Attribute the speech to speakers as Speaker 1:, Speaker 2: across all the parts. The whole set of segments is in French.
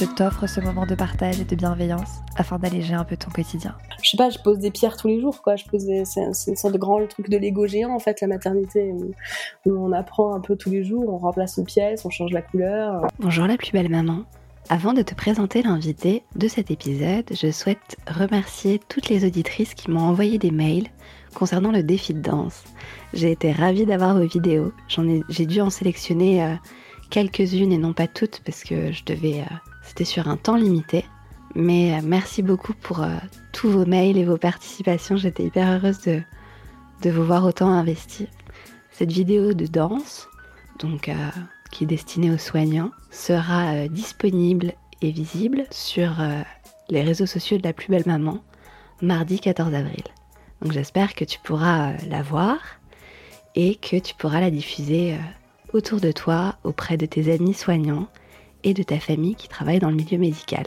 Speaker 1: je t'offre ce moment de partage et de bienveillance afin d'alléger un peu ton quotidien.
Speaker 2: Je sais pas, je pose des pierres tous les jours, quoi. Je pose c'est, une sorte de grand truc de Lego géant, en fait, la maternité, où, où, on apprend un peu tous les jours, on remplace une pièce, on change la couleur.
Speaker 3: Bonjour la plus belle maman. Avant de te présenter l'invité de cet épisode, je souhaite remercier toutes les auditrices qui m'ont envoyé des mails concernant le défi de danse. J'ai été ravie d'avoir vos vidéos. J'en ai, j'ai dû en sélectionner euh, quelques-unes et non pas toutes parce que je devais, euh, c'était sur un temps limité. Mais euh, merci beaucoup pour euh, tous vos mails et vos participations. J'étais hyper heureuse de, vous voir autant investis. Cette vidéo de danse, donc euh, qui est destinée aux soignants, sera disponible et visible sur les réseaux sociaux de la plus belle maman mardi 14 avril. Donc j'espère que tu pourras la voir et que tu pourras la diffuser autour de toi, auprès de tes amis soignants et de ta famille qui travaille dans le milieu médical.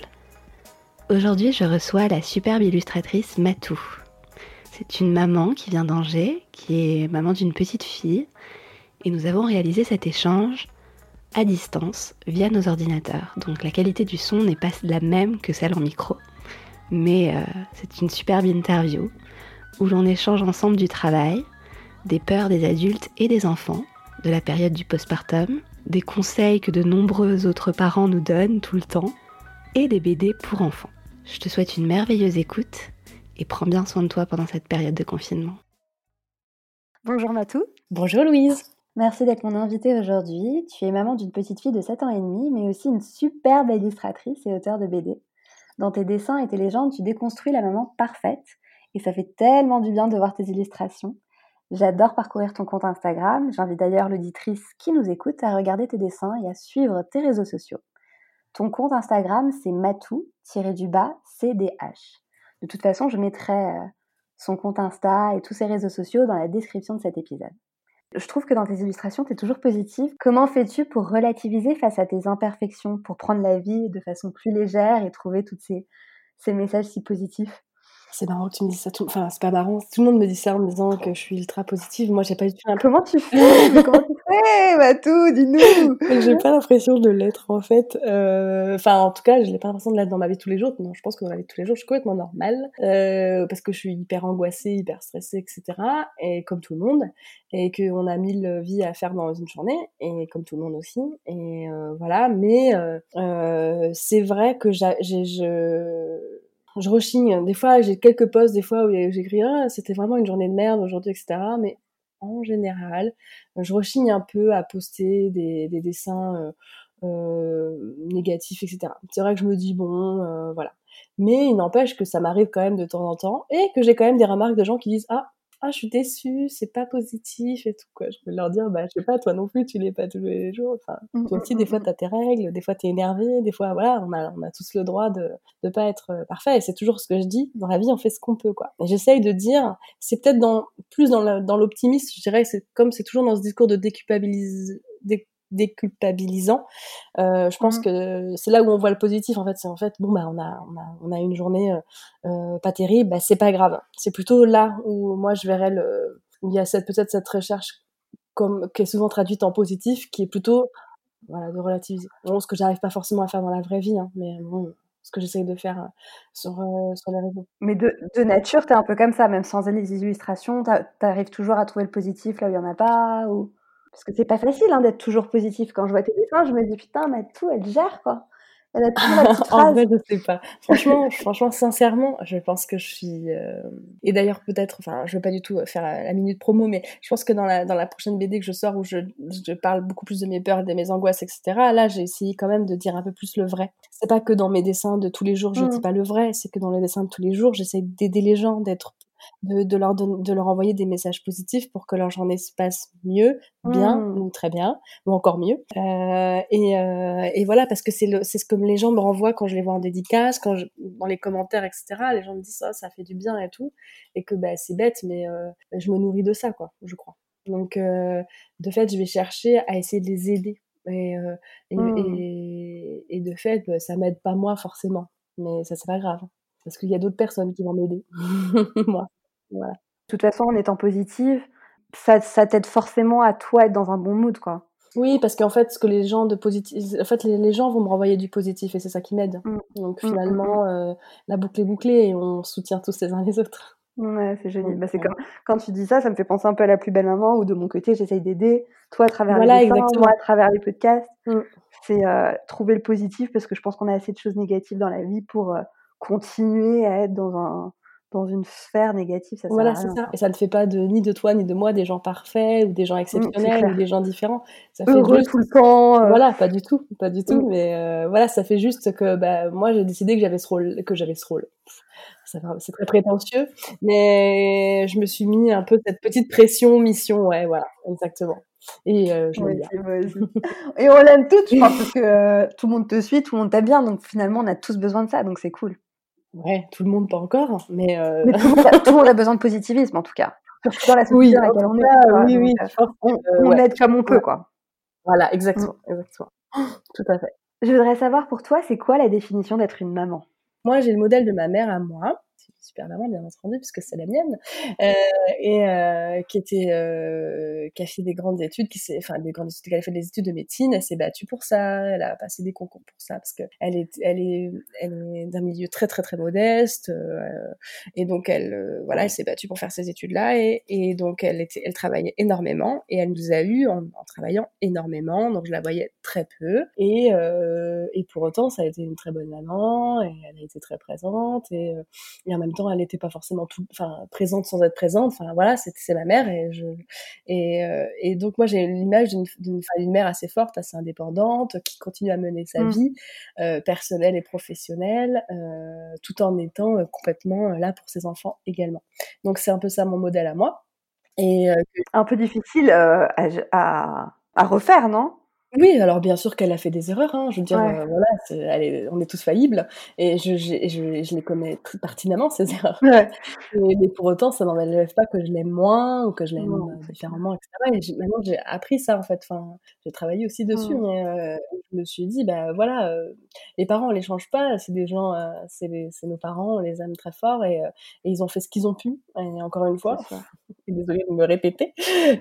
Speaker 3: Aujourd'hui, je reçois la superbe illustratrice Matou. C'est une maman qui vient d'Angers, qui est maman d'une petite fille, et nous avons réalisé cet échange à distance via nos ordinateurs. Donc la qualité du son n'est pas la même que celle en micro, mais euh, c'est une superbe interview où l'on échange ensemble du travail, des peurs des adultes et des enfants, de la période du postpartum, des conseils que de nombreux autres parents nous donnent tout le temps, et des BD pour enfants. Je te souhaite une merveilleuse écoute et prends bien soin de toi pendant cette période de confinement.
Speaker 1: Bonjour Matou.
Speaker 2: Bonjour Louise.
Speaker 1: Merci d'être mon invitée aujourd'hui. Tu es maman d'une petite fille de 7 ans et demi, mais aussi une superbe illustratrice et auteure de BD. Dans tes dessins et tes légendes, tu déconstruis la maman parfaite, et ça fait tellement du bien de voir tes illustrations. J'adore parcourir ton compte Instagram. J'invite d'ailleurs l'auditrice qui nous écoute à regarder tes dessins et à suivre tes réseaux sociaux. Ton compte Instagram, c'est matou-du-bas CDH. De toute façon, je mettrai euh, son compte Insta et tous ses réseaux sociaux dans la description de cet épisode. Je trouve que dans tes illustrations, tu es toujours positive. Comment fais-tu pour relativiser face à tes imperfections, pour prendre la vie de façon plus légère et trouver tous ces, ces messages si positifs?
Speaker 2: C'est marrant que tu me dises ça. Tout... Enfin, c'est pas marrant. Tout le monde me dit ça en me disant que je suis ultra positive. Moi, j'ai pas du tout.
Speaker 1: Comment tu fais? Comment tu fais? Matou, dis-nous.
Speaker 2: j'ai pas l'impression de l'être en fait. Euh... Enfin, en tout cas, je n'ai pas l'impression de l'être dans ma vie de tous les jours. Non, je pense que dans la vie de tous les jours, je suis complètement normale euh... parce que je suis hyper angoissée, hyper stressée, etc. Et comme tout le monde, et qu'on a mille vies à faire dans une journée, et comme tout le monde aussi. Et euh, voilà. Mais euh, c'est vrai que j'ai, je je rechigne. Des fois, j'ai quelques posts, des fois où j'écris ah, c'était vraiment une journée de merde aujourd'hui, etc. Mais en général, je rechigne un peu à poster des, des dessins euh, euh, négatifs, etc. C'est vrai que je me dis bon, euh, voilà. Mais il n'empêche que ça m'arrive quand même de temps en temps et que j'ai quand même des remarques de gens qui disent ah ah je suis déçue, c'est pas positif et tout quoi. Je peux leur dire bah je sais pas toi non plus tu l'es pas tous les jours. Enfin toi aussi des fois t'as tes règles, des fois t'es énervé, des fois voilà on a on a tous le droit de de pas être parfait et c'est toujours ce que je dis dans la vie on fait ce qu'on peut quoi. Et j'essaye de dire c'est peut-être dans plus dans l'optimisme je dirais c'est comme c'est toujours dans ce discours de déculpabiliser déculpabilisant. Euh, je pense mmh. que c'est là où on voit le positif en fait. C'est en fait bon bah on a on a on a une journée euh, pas terrible, bah c'est pas grave. C'est plutôt là où moi je verrais le où il y a cette peut-être cette recherche comme qui est souvent traduite en positif, qui est plutôt voilà de relativiser. Bon, ce que j'arrive pas forcément à faire dans la vraie vie, hein, mais bon ce que j'essaye de faire sur, euh, sur les réseaux.
Speaker 1: Mais de, de nature, tu es un peu comme ça, même sans les illustrations, tu arrives toujours à trouver le positif là où il n'y en a pas ou... Parce que c'est pas facile hein, d'être toujours positif. Quand je vois tes dessins, je me dis putain, mais tout, elle gère quoi. Elle a toujours la petite phrase.
Speaker 2: en vrai, je sais pas. Franchement, franchement, sincèrement, je pense que je suis. Euh... Et d'ailleurs, peut-être, enfin, je veux pas du tout faire la minute promo, mais je pense que dans la dans la prochaine BD que je sors où je, je parle beaucoup plus de mes peurs, de mes angoisses, etc. Là, j'ai essayé quand même de dire un peu plus le vrai. C'est pas que dans mes dessins de tous les jours, je mmh. dis pas le vrai. C'est que dans les dessins de tous les jours, j'essaie d'aider les gens, d'être de, de, leur de leur envoyer des messages positifs pour que leur journée se passe mieux, bien
Speaker 1: Mmh.
Speaker 2: ou très bien, ou encore mieux. Euh, et, euh, et voilà, parce que c'est ce que les gens me renvoient quand je les vois en dédicace, quand je, dans les commentaires, etc. Les gens me disent ça, ça fait du bien et tout. Et que bah, c'est bête, mais euh, je me nourris de ça, quoi, je crois. Donc, de fait, je vais chercher à essayer de les aider. Et, et,
Speaker 1: Mmh.
Speaker 2: et, et de fait, bah, ça m'aide pas moi forcément. Mais ça, c'est pas grave. Parce qu'il y a d'autres personnes qui vont m'aider. moi. Voilà.
Speaker 1: De toute façon, en étant positive, ça, ça t'aide forcément à toi être dans un bon mood, quoi.
Speaker 2: Oui, parce qu'en fait, ce que les gens de positif, en fait, les, les gens vont me renvoyer du positif et c'est ça qui m'aide.
Speaker 1: Mm.
Speaker 2: Donc
Speaker 1: Mm, mm,
Speaker 2: finalement, euh, la boucle est bouclée et on soutient tous les uns les autres.
Speaker 1: Ouais, c'est génial. Bah, c'est comme, quand tu dis ça, ça me fait penser un peu à la plus belle maman, où de mon côté, j'essaye d'aider, toi à travers
Speaker 2: Voilà,
Speaker 1: les dessins,
Speaker 2: exactement.
Speaker 1: moi à travers les podcasts. C'est euh, trouver le positif parce que je pense qu'on a assez de choses négatives dans la vie pour euh, continuer à être dans un dans une sphère négative. Ça sert
Speaker 2: Voilà,
Speaker 1: à
Speaker 2: c'est ça. Et ça ne fait pas de ni de toi ni de moi des gens parfaits ou des gens exceptionnels
Speaker 1: clair.
Speaker 2: ou des gens différents. Ça fait
Speaker 1: Heureux
Speaker 2: juste
Speaker 1: tout le temps. euh,
Speaker 2: Voilà, pas du tout, pas du tout,
Speaker 1: Mm.
Speaker 2: mais euh, voilà, ça fait juste que bah, moi j'ai décidé que j'avais ce rôle, que j'avais ce rôle. Ça C'est très prétentieux, mais je me suis mis un peu cette petite pression, mission, ouais, voilà, exactement. Et euh, je
Speaker 1: aussi. Et on l'aime toutes, je pense, parce que tout le monde te suit, tout le monde t'aime bien, donc finalement, on a tous besoin de ça, donc c'est cool.
Speaker 2: Ouais, tout le monde pas encore, mais, euh,
Speaker 1: Mais tout le, monde a, tout le monde a besoin de positivisme, en tout cas. Surtout dans la société
Speaker 2: oui,
Speaker 1: dans
Speaker 2: en
Speaker 1: laquelle
Speaker 2: tout
Speaker 1: on est.
Speaker 2: oui, oui,
Speaker 1: euh, on,
Speaker 2: euh,
Speaker 1: on
Speaker 2: ouais,
Speaker 1: aide comme on peut, quoi.
Speaker 2: voilà, exactement, exactement. Tout à fait.
Speaker 1: Je voudrais savoir pour toi, c'est quoi la définition d'être une maman?
Speaker 2: Moi, j'ai le modèle de ma mère à moi, super maman bien entendu puisque c'est la mienne, euh, et euh, qui était, euh, qui a fait des grandes études, qui s'est, enfin des grandes études, qui a fait des études de médecine, elle s'est battue pour ça, elle a passé des concours pour ça parce que elle est, elle est, elle est d'un milieu très très très modeste, et donc elle, voilà, elle s'est battue pour faire ces études-là, et, et donc elle était, elle travaillait énormément, et elle nous a eu en, en travaillant énormément, donc je la voyais très peu, et et pour autant ça a été une très bonne maman, et elle a été très présente, et, et en même temps elle n'était pas forcément tout, enfin présente sans être présente, enfin voilà, c'est ma mère, et je et, euh, et donc moi j'ai l'image d'une mère assez forte, assez indépendante, qui continue à mener sa
Speaker 1: Mm.
Speaker 2: vie euh, personnelle et professionnelle, euh, tout en étant complètement là pour ses enfants également. Donc c'est un peu ça mon modèle à moi. Et
Speaker 1: Un peu difficile à, à, à refaire, non?
Speaker 2: Oui, alors bien sûr qu'elle a fait des erreurs, hein, je veux dire,
Speaker 1: Ouais.
Speaker 2: euh, voilà, c'est- elle est- on est tous faillibles, et je, j'ai- je, je les connais très pertinemment, ces erreurs.
Speaker 1: Ouais.
Speaker 2: Et- mais pour autant, ça n'enlève pas que je l'aime moins ou que je l'aime
Speaker 1: Non, c'est
Speaker 2: différemment, etc. Et j'ai- maintenant, j'ai appris ça, en fait. Enfin, j'ai travaillé aussi dessus,
Speaker 1: Mm.
Speaker 2: mais euh, je me suis dit, bah voilà, euh, les parents, on les change pas. C'est des gens, euh, c'est nos parents, on les aime très fort et, euh, et ils ont fait ce qu'ils ont pu. Et encore une fois, désolée de me répéter,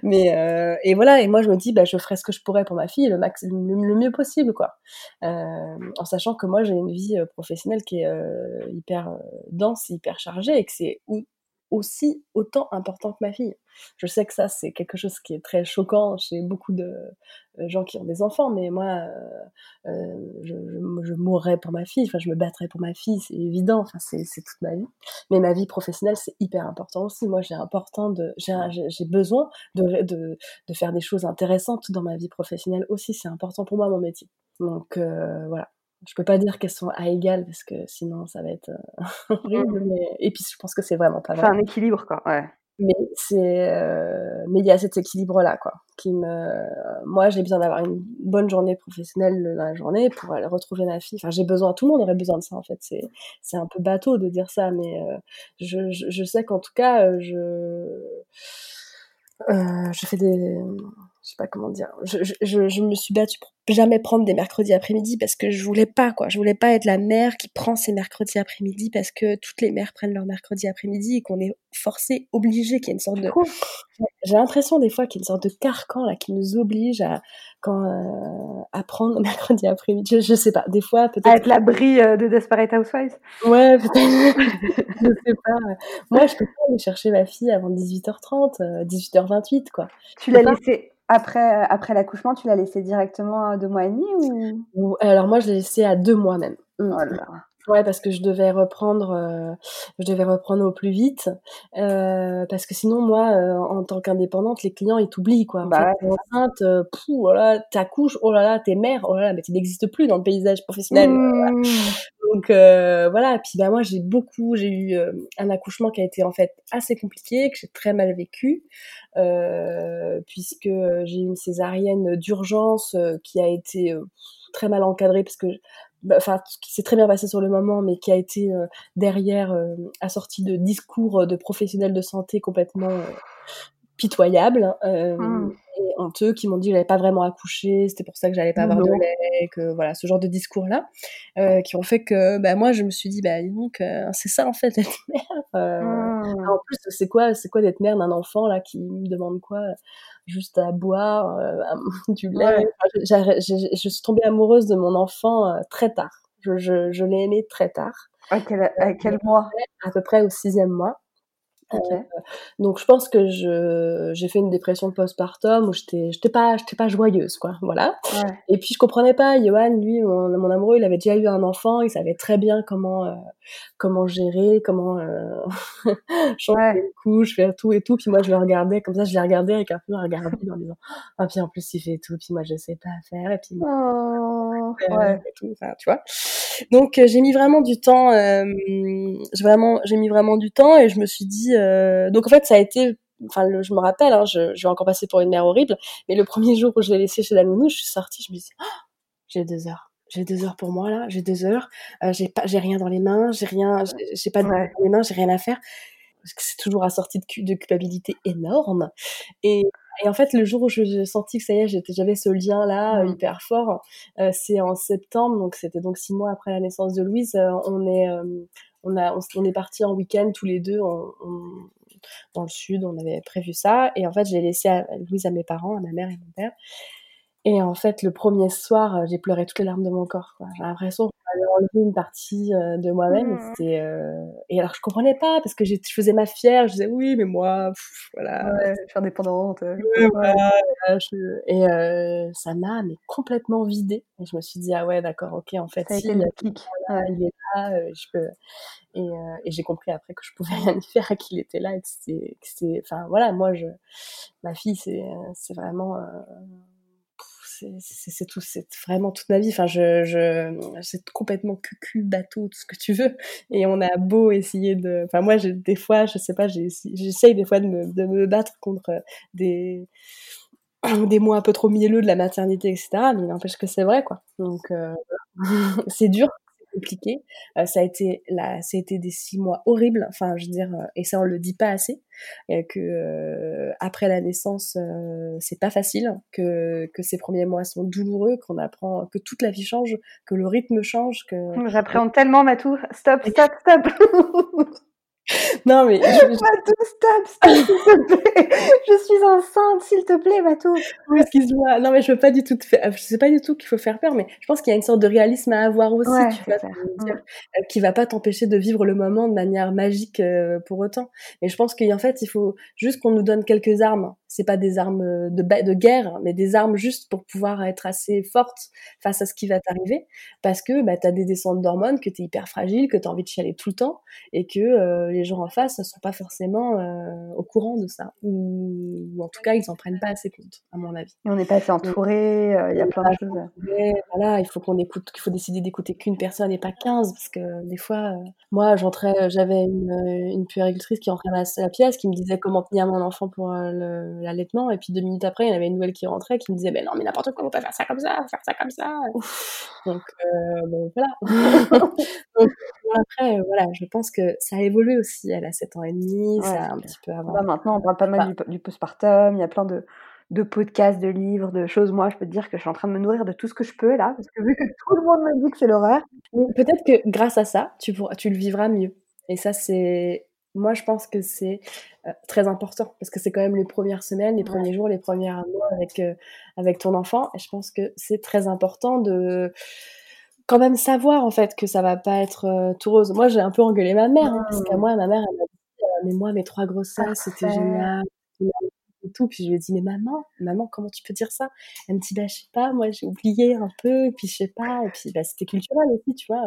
Speaker 2: mais euh, et voilà. Et moi, je me dis, bah je ferai ce que je pourrais pour ma fille, le mieux possible, quoi. Euh, en sachant que moi, j'ai une vie euh, professionnelle qui est hyper dense, hyper chargée, et que c'est aussi autant important que ma fille. Je sais que ça, c'est quelque chose qui est très choquant chez beaucoup de euh, gens qui ont des enfants, mais moi, euh, euh, je, je, mourrais pour ma fille, enfin, je me battrais pour ma fille, c'est évident, enfin, c'est toute ma vie. Mais ma vie professionnelle, c'est hyper important aussi. Moi, j'ai important j'ai besoin de, faire des choses intéressantes dans ma vie professionnelle aussi. C'est important pour moi, mon métier. Donc, voilà. Je peux pas dire qu'elles sont à égal parce que sinon ça va être euh, horrible. Mais... Et puis je pense que c'est vraiment pas
Speaker 1: C'est
Speaker 2: vrai.
Speaker 1: un équilibre, quoi. Ouais.
Speaker 2: Mais c'est, euh, mais il y a cet équilibre là, quoi, qui me, moi j'ai besoin d'avoir une bonne journée professionnelle dans la journée pour aller retrouver ma fille. Enfin, j'ai besoin, tout le monde aurait besoin de ça en fait. C'est, c'est un peu bateau de dire ça, mais euh, je, je, sais qu'en tout cas, je, euh, je fais des, je sais pas comment dire, je, je, je, je me suis battue pour jamais prendre des mercredis après-midi parce que je voulais pas quoi, je voulais pas être la mère qui prend ses mercredis après-midi parce que toutes les mères prennent leur mercredi après-midi et qu'on est forcé, obligé, qu'il y a une sorte de, j'ai l'impression des fois qu'il y a une sorte de carcan là qui nous oblige à quand euh, à prendre le mercredi après-midi. Je, je sais pas, des fois peut-être.
Speaker 1: Être la brie euh, de Desperate Housewives.
Speaker 2: Ouais, peut-être. je sais pas. Moi, je peux pas aller chercher ma fille avant 18h30, euh, 18h28 quoi.
Speaker 1: Tu l'as
Speaker 2: pas.
Speaker 1: Après, après l'accouchement, tu l'as laissé directement à deux mois et demi ou?
Speaker 2: Alors moi, je l'ai laissé à deux mois même. Mm.
Speaker 1: Oh là.
Speaker 2: Ouais, parce que je devais reprendre, euh, je devais reprendre au plus vite, euh, parce que sinon moi, euh, en tant qu'indépendante, les clients ils t'oublient quoi.
Speaker 1: Bah
Speaker 2: t'es enceinte, euh, pou, oh là, là, t'accouches, oh là là, t'es mère, oh là là, mais tu n'existes plus dans le paysage professionnel.
Speaker 1: Mmh.
Speaker 2: Donc euh, voilà, puis bah moi j'ai beaucoup, j'ai eu euh, un accouchement qui a été en fait assez compliqué, que j'ai très mal vécu, euh, puisque j'ai eu une césarienne d'urgence euh, qui a été très mal encadrée parce que bah, enfin qui s'est très bien passé sur le moment mais qui a été derrière assorti de discours de professionnels de santé complètement pitoyables euh,
Speaker 1: Mmh.
Speaker 2: et honteux qui m'ont dit que j'avais pas vraiment accouché, c'était pour ça que j'allais pas avoir de
Speaker 1: Non.
Speaker 2: lait, que voilà ce genre de discours là euh, qui ont fait que bah moi je me suis dit bah donc euh, c'est ça en fait être mère. Euh,
Speaker 1: Mmh.
Speaker 2: En plus c'est quoi c'est quoi d'être mère d'un enfant là qui me demande quoi juste à boire euh, à- du lait?
Speaker 1: Ouais.
Speaker 2: Je suis tombée amoureuse de mon enfant euh, très tard. Je, je, je l'ai aimé très tard,
Speaker 1: À quel, à quel mois?
Speaker 2: À peu près au sixième mois.
Speaker 1: Ok.
Speaker 2: Donc je pense que je j'ai fait une dépression postpartum où j'étais j'étais pas j'étais pas joyeuse quoi voilà.
Speaker 1: Ouais.
Speaker 2: Et puis je comprenais pas Johan lui mon, mon amoureux il avait déjà eu un enfant il savait très bien comment euh, comment gérer comment euh, changer
Speaker 1: Ouais.
Speaker 2: une couche faire tout et tout puis moi je le regardais comme ça je les regardais avec un peu un regard vide en disant ah puis en plus il fait tout puis moi je sais pas faire et puis moi,
Speaker 1: Oh,
Speaker 2: euh,
Speaker 1: ouais.
Speaker 2: et tout, enfin, tu vois. Donc euh, j'ai mis vraiment du temps, euh, j'ai vraiment, j'ai mis vraiment du temps et je me suis dit, euh, donc en fait ça a été, enfin le- je me rappelle, hein, je, je vais encore passer pour une mère horrible, mais le premier jour où je l'ai laissé chez la nounou, je suis sortie, je me dis, oh, j'ai deux heures. J'ai deux heures pour moi là, j'ai deux heures, euh, j'ai pas, j'ai rien dans les mains, j'ai rien, j'ai- j'ai pas de
Speaker 1: Ouais.
Speaker 2: dans les mains, j'ai rien à faire, parce que c'est toujours assorti de, de culpabilité énorme. Et, et en fait, le jour où je- j'ai senti que ça y est, j'avais ce lien là
Speaker 1: Mm.
Speaker 2: hyper fort, euh, c'est en septembre, donc c'était donc six mois après la naissance de Louise. euh, on est, euh, on a, on, est parti en week-end tous les deux on- on- dans le sud. On avait prévu ça, et en fait, j'ai laissé à- Louise à mes parents, à ma mère et mon père. Et en fait, le premier soir, euh, j'ai pleuré toutes les larmes de mon corps. J'ai l'impression j'avais enlevé une partie euh, de moi-même. Et,
Speaker 1: Mm.
Speaker 2: c'était, euh, et alors, je comprenais pas parce que je faisais ma fière. Je disais oui, mais moi, pff, voilà,
Speaker 1: Ouais, je suis indépendante. euh,
Speaker 2: Ouais,
Speaker 1: ouais.
Speaker 2: voilà, voilà, je- Et euh, ça m'a mais complètement vidée. Et je me suis dit ah ouais d'accord ok en fait si
Speaker 1: été le clic.
Speaker 2: là,
Speaker 1: Ouais.
Speaker 2: il est là euh, je peux et, euh, et j'ai compris après que je pouvais rien y faire qu'il était là et que c'était enfin voilà moi je ma fille c'est euh, c'est vraiment euh, c'est- tout c'est vraiment toute ma vie. Enfin je je c'est complètement cucu bateau tout ce que tu veux. Et on a beau essayer de enfin moi des fois je sais pas j'essaye des fois de me, de me battre contre des des mots un peu trop mielleux de la maternité etc mais il n'empêche que c'est vrai quoi. Donc euh, c'est dur compliqué Euh, ça a été là ça a été des six mois horribles enfin je veux dire euh, et ça on le dit pas assez et que euh, après la naissance euh, c'est pas facile que que ces premiers mois sont douloureux qu'on apprend que toute la vie change que le rythme change que
Speaker 1: J'appréhende tellement, Matou. Stop, stop, stop.
Speaker 2: non mais je-
Speaker 1: Matou, stop, stop, s'il te plaît. Je suis enceinte, s'il te plaît.
Speaker 2: Oui, excuse-moi. Non, mais je veux pas du tout te faire. Je sais pas du tout qu'il faut faire peur, mais je pense qu'il y a une sorte de réalisme à avoir aussi,
Speaker 1: Ouais,
Speaker 2: tu vois, dire, euh, qui va pas t'empêcher de vivre le moment de manière magique euh, pour autant. Mais je pense qu'en fait, il faut juste qu'on nous donne quelques armes. C'est pas des armes euh, de, de guerre, mais des armes juste pour pouvoir être assez forte face à ce qui va t'arriver, parce que bah, t'as des descentes d'hormones, que t'es hyper fragile, que t'as envie de chialer tout le temps, et que euh, les gens en face ne sont pas forcément euh, au courant de ça, ou, ou en tout cas, ils en prennent pas assez compte, à mon avis.
Speaker 1: Et on n'est pas assez entouré, il y a plein de choses.
Speaker 2: Voilà, il faut qu'on écoute, qu'il faut décider d'écouter qu'une personne et pas 15, parce que des fois, euh, moi, j'entrais, j'avais une, une puéricultrice qui rentrait dans la, la pièce, qui me disait comment tenir mon enfant pour le- l'allaitement, et puis deux minutes après, il y en avait une nouvelle qui rentrait, qui me disait, mais non, mais n'importe quoi, on pas faire ça comme ça, faut faire ça comme ça. Donc, euh, bon, voilà. Donc, après, euh, voilà, je pense que ça a évolué aussi, elle a 7 ans et demi,
Speaker 1: Ouais,
Speaker 2: ça a un petit peu avant.
Speaker 1: Bah, maintenant, on parle pas mal du, du postpartum, il y a plein de, de podcasts, de livres, de choses. Moi, je peux te dire que je suis en train de me nourrir de tout ce que je peux là, parce que vu que tout le monde me dit que c'est l'horreur.
Speaker 2: Peut-être que grâce à ça, tu, pourras, tu le vivras mieux. Et ça, c'est. Moi, je pense que c'est euh, très important parce que c'est quand même les premières semaines, les
Speaker 1: Ouais.
Speaker 2: premiers jours, les premiers mois avec, euh, avec ton enfant. Et je pense que c'est très important de quand même savoir en fait que ça va pas être euh, tout rose. Moi, j'ai un peu engueulé ma mère hein, parce que
Speaker 1: Mmh.
Speaker 2: moi, ma mère, elle m'a dit euh, Mais moi, mes trois grossesses, c'était génial. Et tout. Puis je lui ai dit, mais maman, maman, comment tu peux dire ça? Elle me dit, bah, je sais pas, moi j'ai oublié un peu, et puis je sais pas, et puis bah, c'était culturel aussi, tu vois.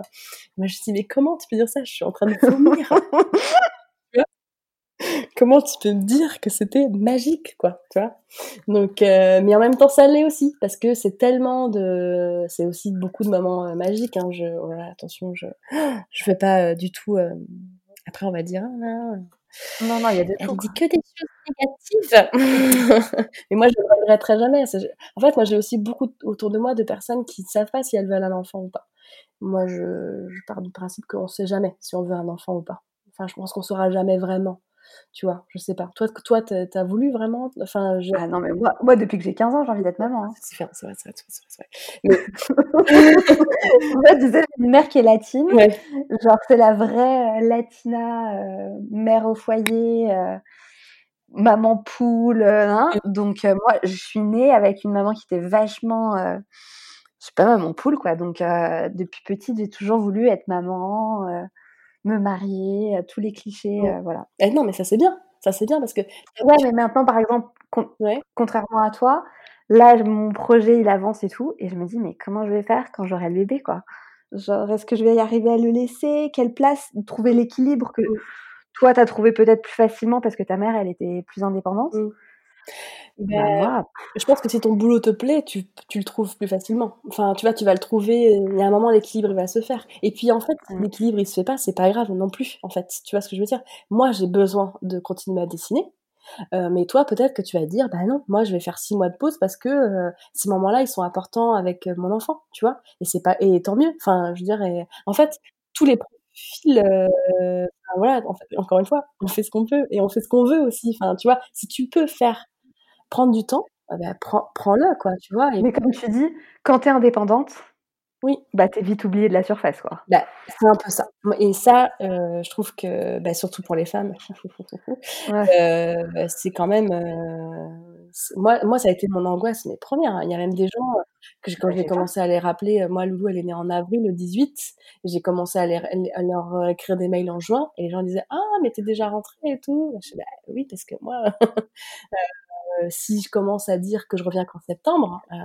Speaker 2: Moi je lui dis, mais comment tu peux dire ça? Je suis en train de vomir. Comment tu peux me dire que c'était magique, quoi, tu vois Donc, euh, mais en même temps, ça l'est aussi, parce que c'est tellement de... C'est aussi beaucoup de moments euh, magiques, hein, je... Voilà, attention, je je fais pas euh, du tout... Après, on va dire... Ah, là,
Speaker 1: Non, non, il y a
Speaker 2: elle
Speaker 1: tout.
Speaker 2: dit que des choses négatives. Mais moi, je ne regretterai jamais. En fait, moi, j'ai aussi beaucoup autour de moi de personnes qui ne savent pas si elles veulent un enfant ou pas. Moi, je, je pars du principe qu'on ne sait jamais si on veut un enfant ou pas. Enfin, je pense qu'on saura jamais vraiment. Tu vois, je sais pas. Toi, toi, t'as voulu vraiment Enfin, je...
Speaker 1: Ah non, mais moi, moi depuis que j'ai 15 ans, j'ai envie d'être maman. hein.
Speaker 2: c'est vrai, c'est vrai, c'est vrai, c'est vrai, c'est vrai.
Speaker 1: Moi, tu sais, une mère qui est latine.
Speaker 2: Ouais.
Speaker 1: Genre, c'est la vraie euh, latina, euh, mère au foyer, euh, maman poule. hein. Donc, euh, moi, je suis née avec une maman qui était vachement, je sais pas, maman poule, quoi. Donc, euh, depuis petite, j'ai toujours voulu être maman, euh, me marier, euh, tous les clichés,
Speaker 2: Ouais.
Speaker 1: euh, voilà.
Speaker 2: Eh non, mais ça c'est bien. Ça c'est bien parce que.
Speaker 1: Ouais, mais maintenant, par exemple, con-
Speaker 2: Ouais.
Speaker 1: contrairement à toi, là, mon projet, il avance et tout, et je me dis, mais comment je vais faire quand j'aurai le bébé, quoi? Genre, est-ce que je vais y arriver à le laisser? Quelle place? Trouver l'équilibre que
Speaker 2: Mm.
Speaker 1: toi, t'as trouvé peut-être plus facilement parce que ta mère, elle était plus indépendante.
Speaker 2: Mm.
Speaker 1: Bah,
Speaker 2: Ben, Je pense que si ton boulot te plaît, tu, tu le trouves plus facilement. Enfin, tu vois, tu vas le trouver. Il y a un moment, l'équilibre il va se faire. Et puis, en fait,
Speaker 1: Mm.
Speaker 2: l'équilibre il se fait pas, c'est pas grave non plus. En fait, tu vois ce que je veux dire? Moi, j'ai besoin de continuer à dessiner. Euh, mais toi, peut-être que tu vas dire, bah non, moi, je vais faire six mois de pause parce que euh, ces moments-là, ils sont importants avec euh, mon enfant, tu vois? Et c'est pas, et tant mieux. Enfin, je veux dire, et- en fait, tous les profils, euh, enfin, voilà, en fait, encore une fois, on fait ce qu'on peut et on fait ce qu'on veut aussi. Enfin, tu vois, si tu peux faire prendre du temps, ah bah, prends, prends-le, quoi, tu vois. Et
Speaker 1: mais comme tu dis, quand t'es indépendante,
Speaker 2: Oui.
Speaker 1: bah, t'es vite oubliée de la surface, quoi.
Speaker 2: bah, c'est un peu ça. Et ça, euh, je trouve que, bah, surtout pour les femmes,
Speaker 1: Ouais.
Speaker 2: euh, c'est quand même. euh, c'est- moi, moi, ça a été mon angoisse, mais première. Il y a même des gens que j'ai- quand j'ai commencé à les rappeler, moi, Loulou, elle est née en avril, le 18, et j'ai commencé à, les- à leur écrire des mails en juin, et les gens disaient Ah, mais t'es déjà rentrée et tout. Je dis, bah, oui, parce que moi, si je commence à dire que je reviens qu'en septembre, euh,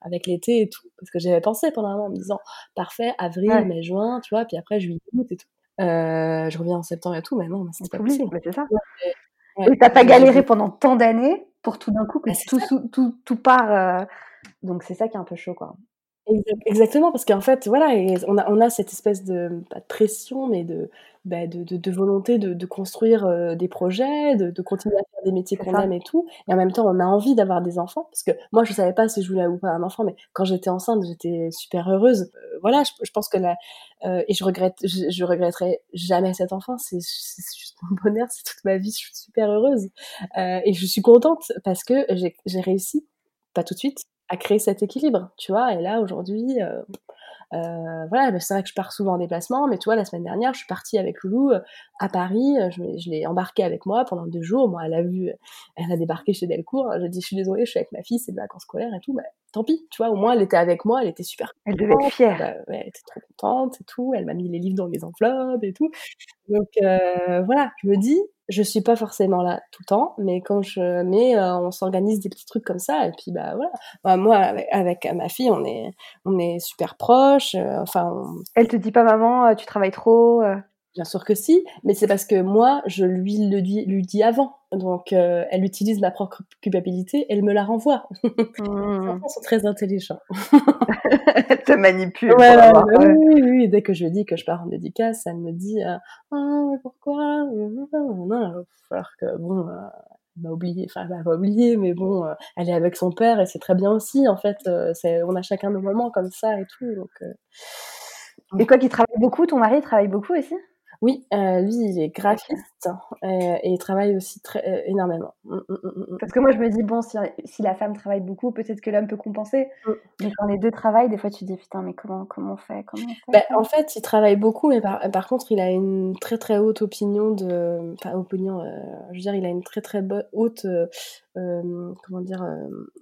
Speaker 2: avec l'été et tout, parce que j'avais pensé pendant un moment en me disant parfait, avril,
Speaker 1: Ouais.
Speaker 2: mai, juin, tu vois, puis après juillet, août et tout. Euh, je reviens en septembre et tout, mais non, mais
Speaker 1: On
Speaker 2: c'était pas possible.
Speaker 1: c'est ça.
Speaker 2: Ouais,
Speaker 1: Et t'as pas galéré pendant tant d'années pour tout d'un coup que
Speaker 2: Bah, c'est
Speaker 1: tout, tout, tout part. euh, Donc, c'est ça qui est un peu chaud, quoi.
Speaker 2: Exact- Exactement, parce qu'en fait, voilà, on a, on a cette espèce de, pas de pression, mais de, bah, de, de, de volonté de, de construire euh, des projets, de, de continuer à faire des métiers qu'on aime et tout. Et en même temps, on a envie d'avoir des enfants, parce que moi, je savais pas si je voulais ou pas un enfant, mais quand j'étais enceinte, j'étais super heureuse. Euh, voilà, je, je pense que la, euh, et je regrette, je, je regretterai jamais cet enfant. C'est juste mon bonheur, c'est toute ma vie. Je suis super heureuse et je suis contente parce que j'ai j'ai réussi, pas tout de suite, à créer cet équilibre, tu vois. Et là, aujourd'hui, euh, euh, voilà, c'est vrai que je pars souvent en déplacement, mais tu vois, la semaine dernière, je suis partie avec Loulou euh, à Paris, euh, je, l'ai- je l'ai embarqué avec moi pendant deux jours. Moi, elle a vu, elle a débarqué chez Delcourt. Je dis, je suis désolée, je suis avec ma fille, c'est de vacances scolaires et tout. Bah, tant pis, tu vois, au moins, elle était avec moi, elle était super
Speaker 1: Elle devait être fière.
Speaker 2: bah, ouais, elle était trop contente et tout. Elle m'a mis les livres dans les enveloppes et tout. Donc euh, voilà, je me dis, je suis pas forcément là tout le temps, mais quand je, mais euh, on s'organise des petits trucs comme ça et puis bah voilà. Bah, moi avec, ma fille, on est, on est super proches. euh, enfin,
Speaker 1: Elle te dit pas, maman, euh, tu travailles trop.
Speaker 2: Bien sûr que si, mais c'est parce que moi, je lui le dis, lui dis avant. Donc euh, elle utilise ma propre culpabilité, elle me la renvoie. Les
Speaker 1: Mmh.
Speaker 2: enfants sont très intelligents.
Speaker 1: Elle te manipule.
Speaker 2: Ouais, ouais. oui, oui, oui. Dès que je lui dis que je pars en dédicace, elle me dit euh, Ah, mais pourquoi? Non, falloir que, bon, euh, elle m'a oublié, enfin, elle m'a oublié, mais bon, euh, elle est avec son père et c'est très bien aussi, en fait. euh, c'est, on a chacun nos moments comme ça et tout. Donc, euh,
Speaker 1: Et quoi, qui travaille beaucoup Ton mari travaille beaucoup aussi?
Speaker 2: Oui, euh, lui, il est graphiste euh, et il travaille aussi très, euh, énormément. Mm, mm, mm.
Speaker 1: Parce que moi, je me dis, bon, si, si la femme travaille beaucoup, peut-être que l'homme peut compenser. Mais quand les deux travaillent, des fois, tu te dis, putain, mais comment, comment on fait comment on fait
Speaker 2: Bah, en fait, il travaille beaucoup, mais par, par contre, il a une très très haute opinion de, enfin opinion, je veux dire, il a une très très bo- haute, comment dire,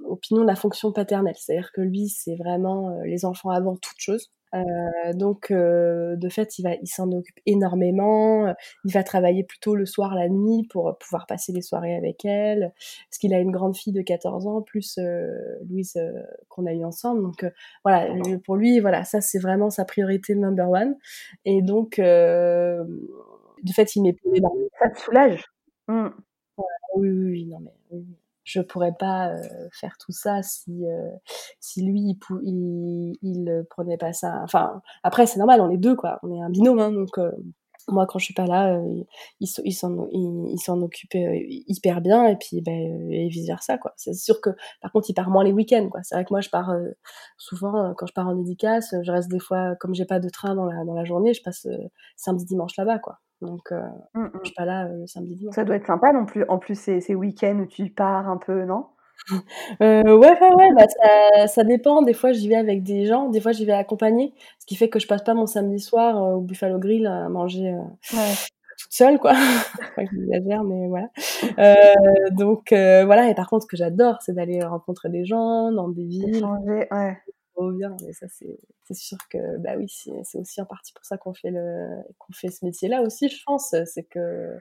Speaker 2: opinion de la fonction paternelle. C'est-à-dire que lui, c'est vraiment les enfants avant toute chose. Euh, donc, euh, de fait, il va, il s'en occupe énormément. Il va travailler plutôt le soir, la nuit, pour pouvoir passer les soirées avec elle. Parce qu'il a une grande fille de 14 ans, plus euh, Louise euh, qu'on a eu ensemble. Donc, euh, voilà, pour lui, voilà, ça c'est vraiment sa priorité number one. Et donc, euh, de fait, il m'épaule énormément.
Speaker 1: Ça te soulage Mmh.
Speaker 2: oui, oui, oui, non mais oui. Je pourrais pas euh, faire tout ça si euh, si lui il, il il prenait pas ça. Enfin après c'est normal, on est deux quoi, on est un binôme hein, donc euh, moi quand je suis pas là, euh, il, il s'en- il s'en occupe euh, hyper bien et puis ben euh, et vice versa quoi. C'est sûr que par contre il part moins les week-ends quoi. C'est vrai que moi je pars euh, souvent euh, quand je pars en dédicace, je reste des fois comme j'ai pas de train dans la dans la journée, je passe euh, samedi dimanche là-bas quoi. Donc euh,
Speaker 1: Mmh, mmh.
Speaker 2: je suis pas là euh, le samedi dimanche.
Speaker 1: Ça doit être sympa non plus. En plus, ces, ces week-ends où tu pars un peu, non?
Speaker 2: Euh, ouais, ouais, ouais, bah, ça, ça dépend. Des fois, j'y vais avec des gens, des fois, j'y vais accompagnée, ce qui fait que je passe pas mon samedi soir euh, au Buffalo Grill à manger euh,
Speaker 1: Ouais.
Speaker 2: toute seule, quoi. Que j'exagère, mais voilà. Euh, donc, euh, voilà. Et par contre, ce que j'adore, c'est d'aller rencontrer des gens dans des villes.
Speaker 1: Ouais.
Speaker 2: Bien. Et ça, c'est, sûr que, bah oui, c'est, aussi en partie pour ça qu'on fait le, qu'on fait ce métier-là aussi, je pense. C'est que,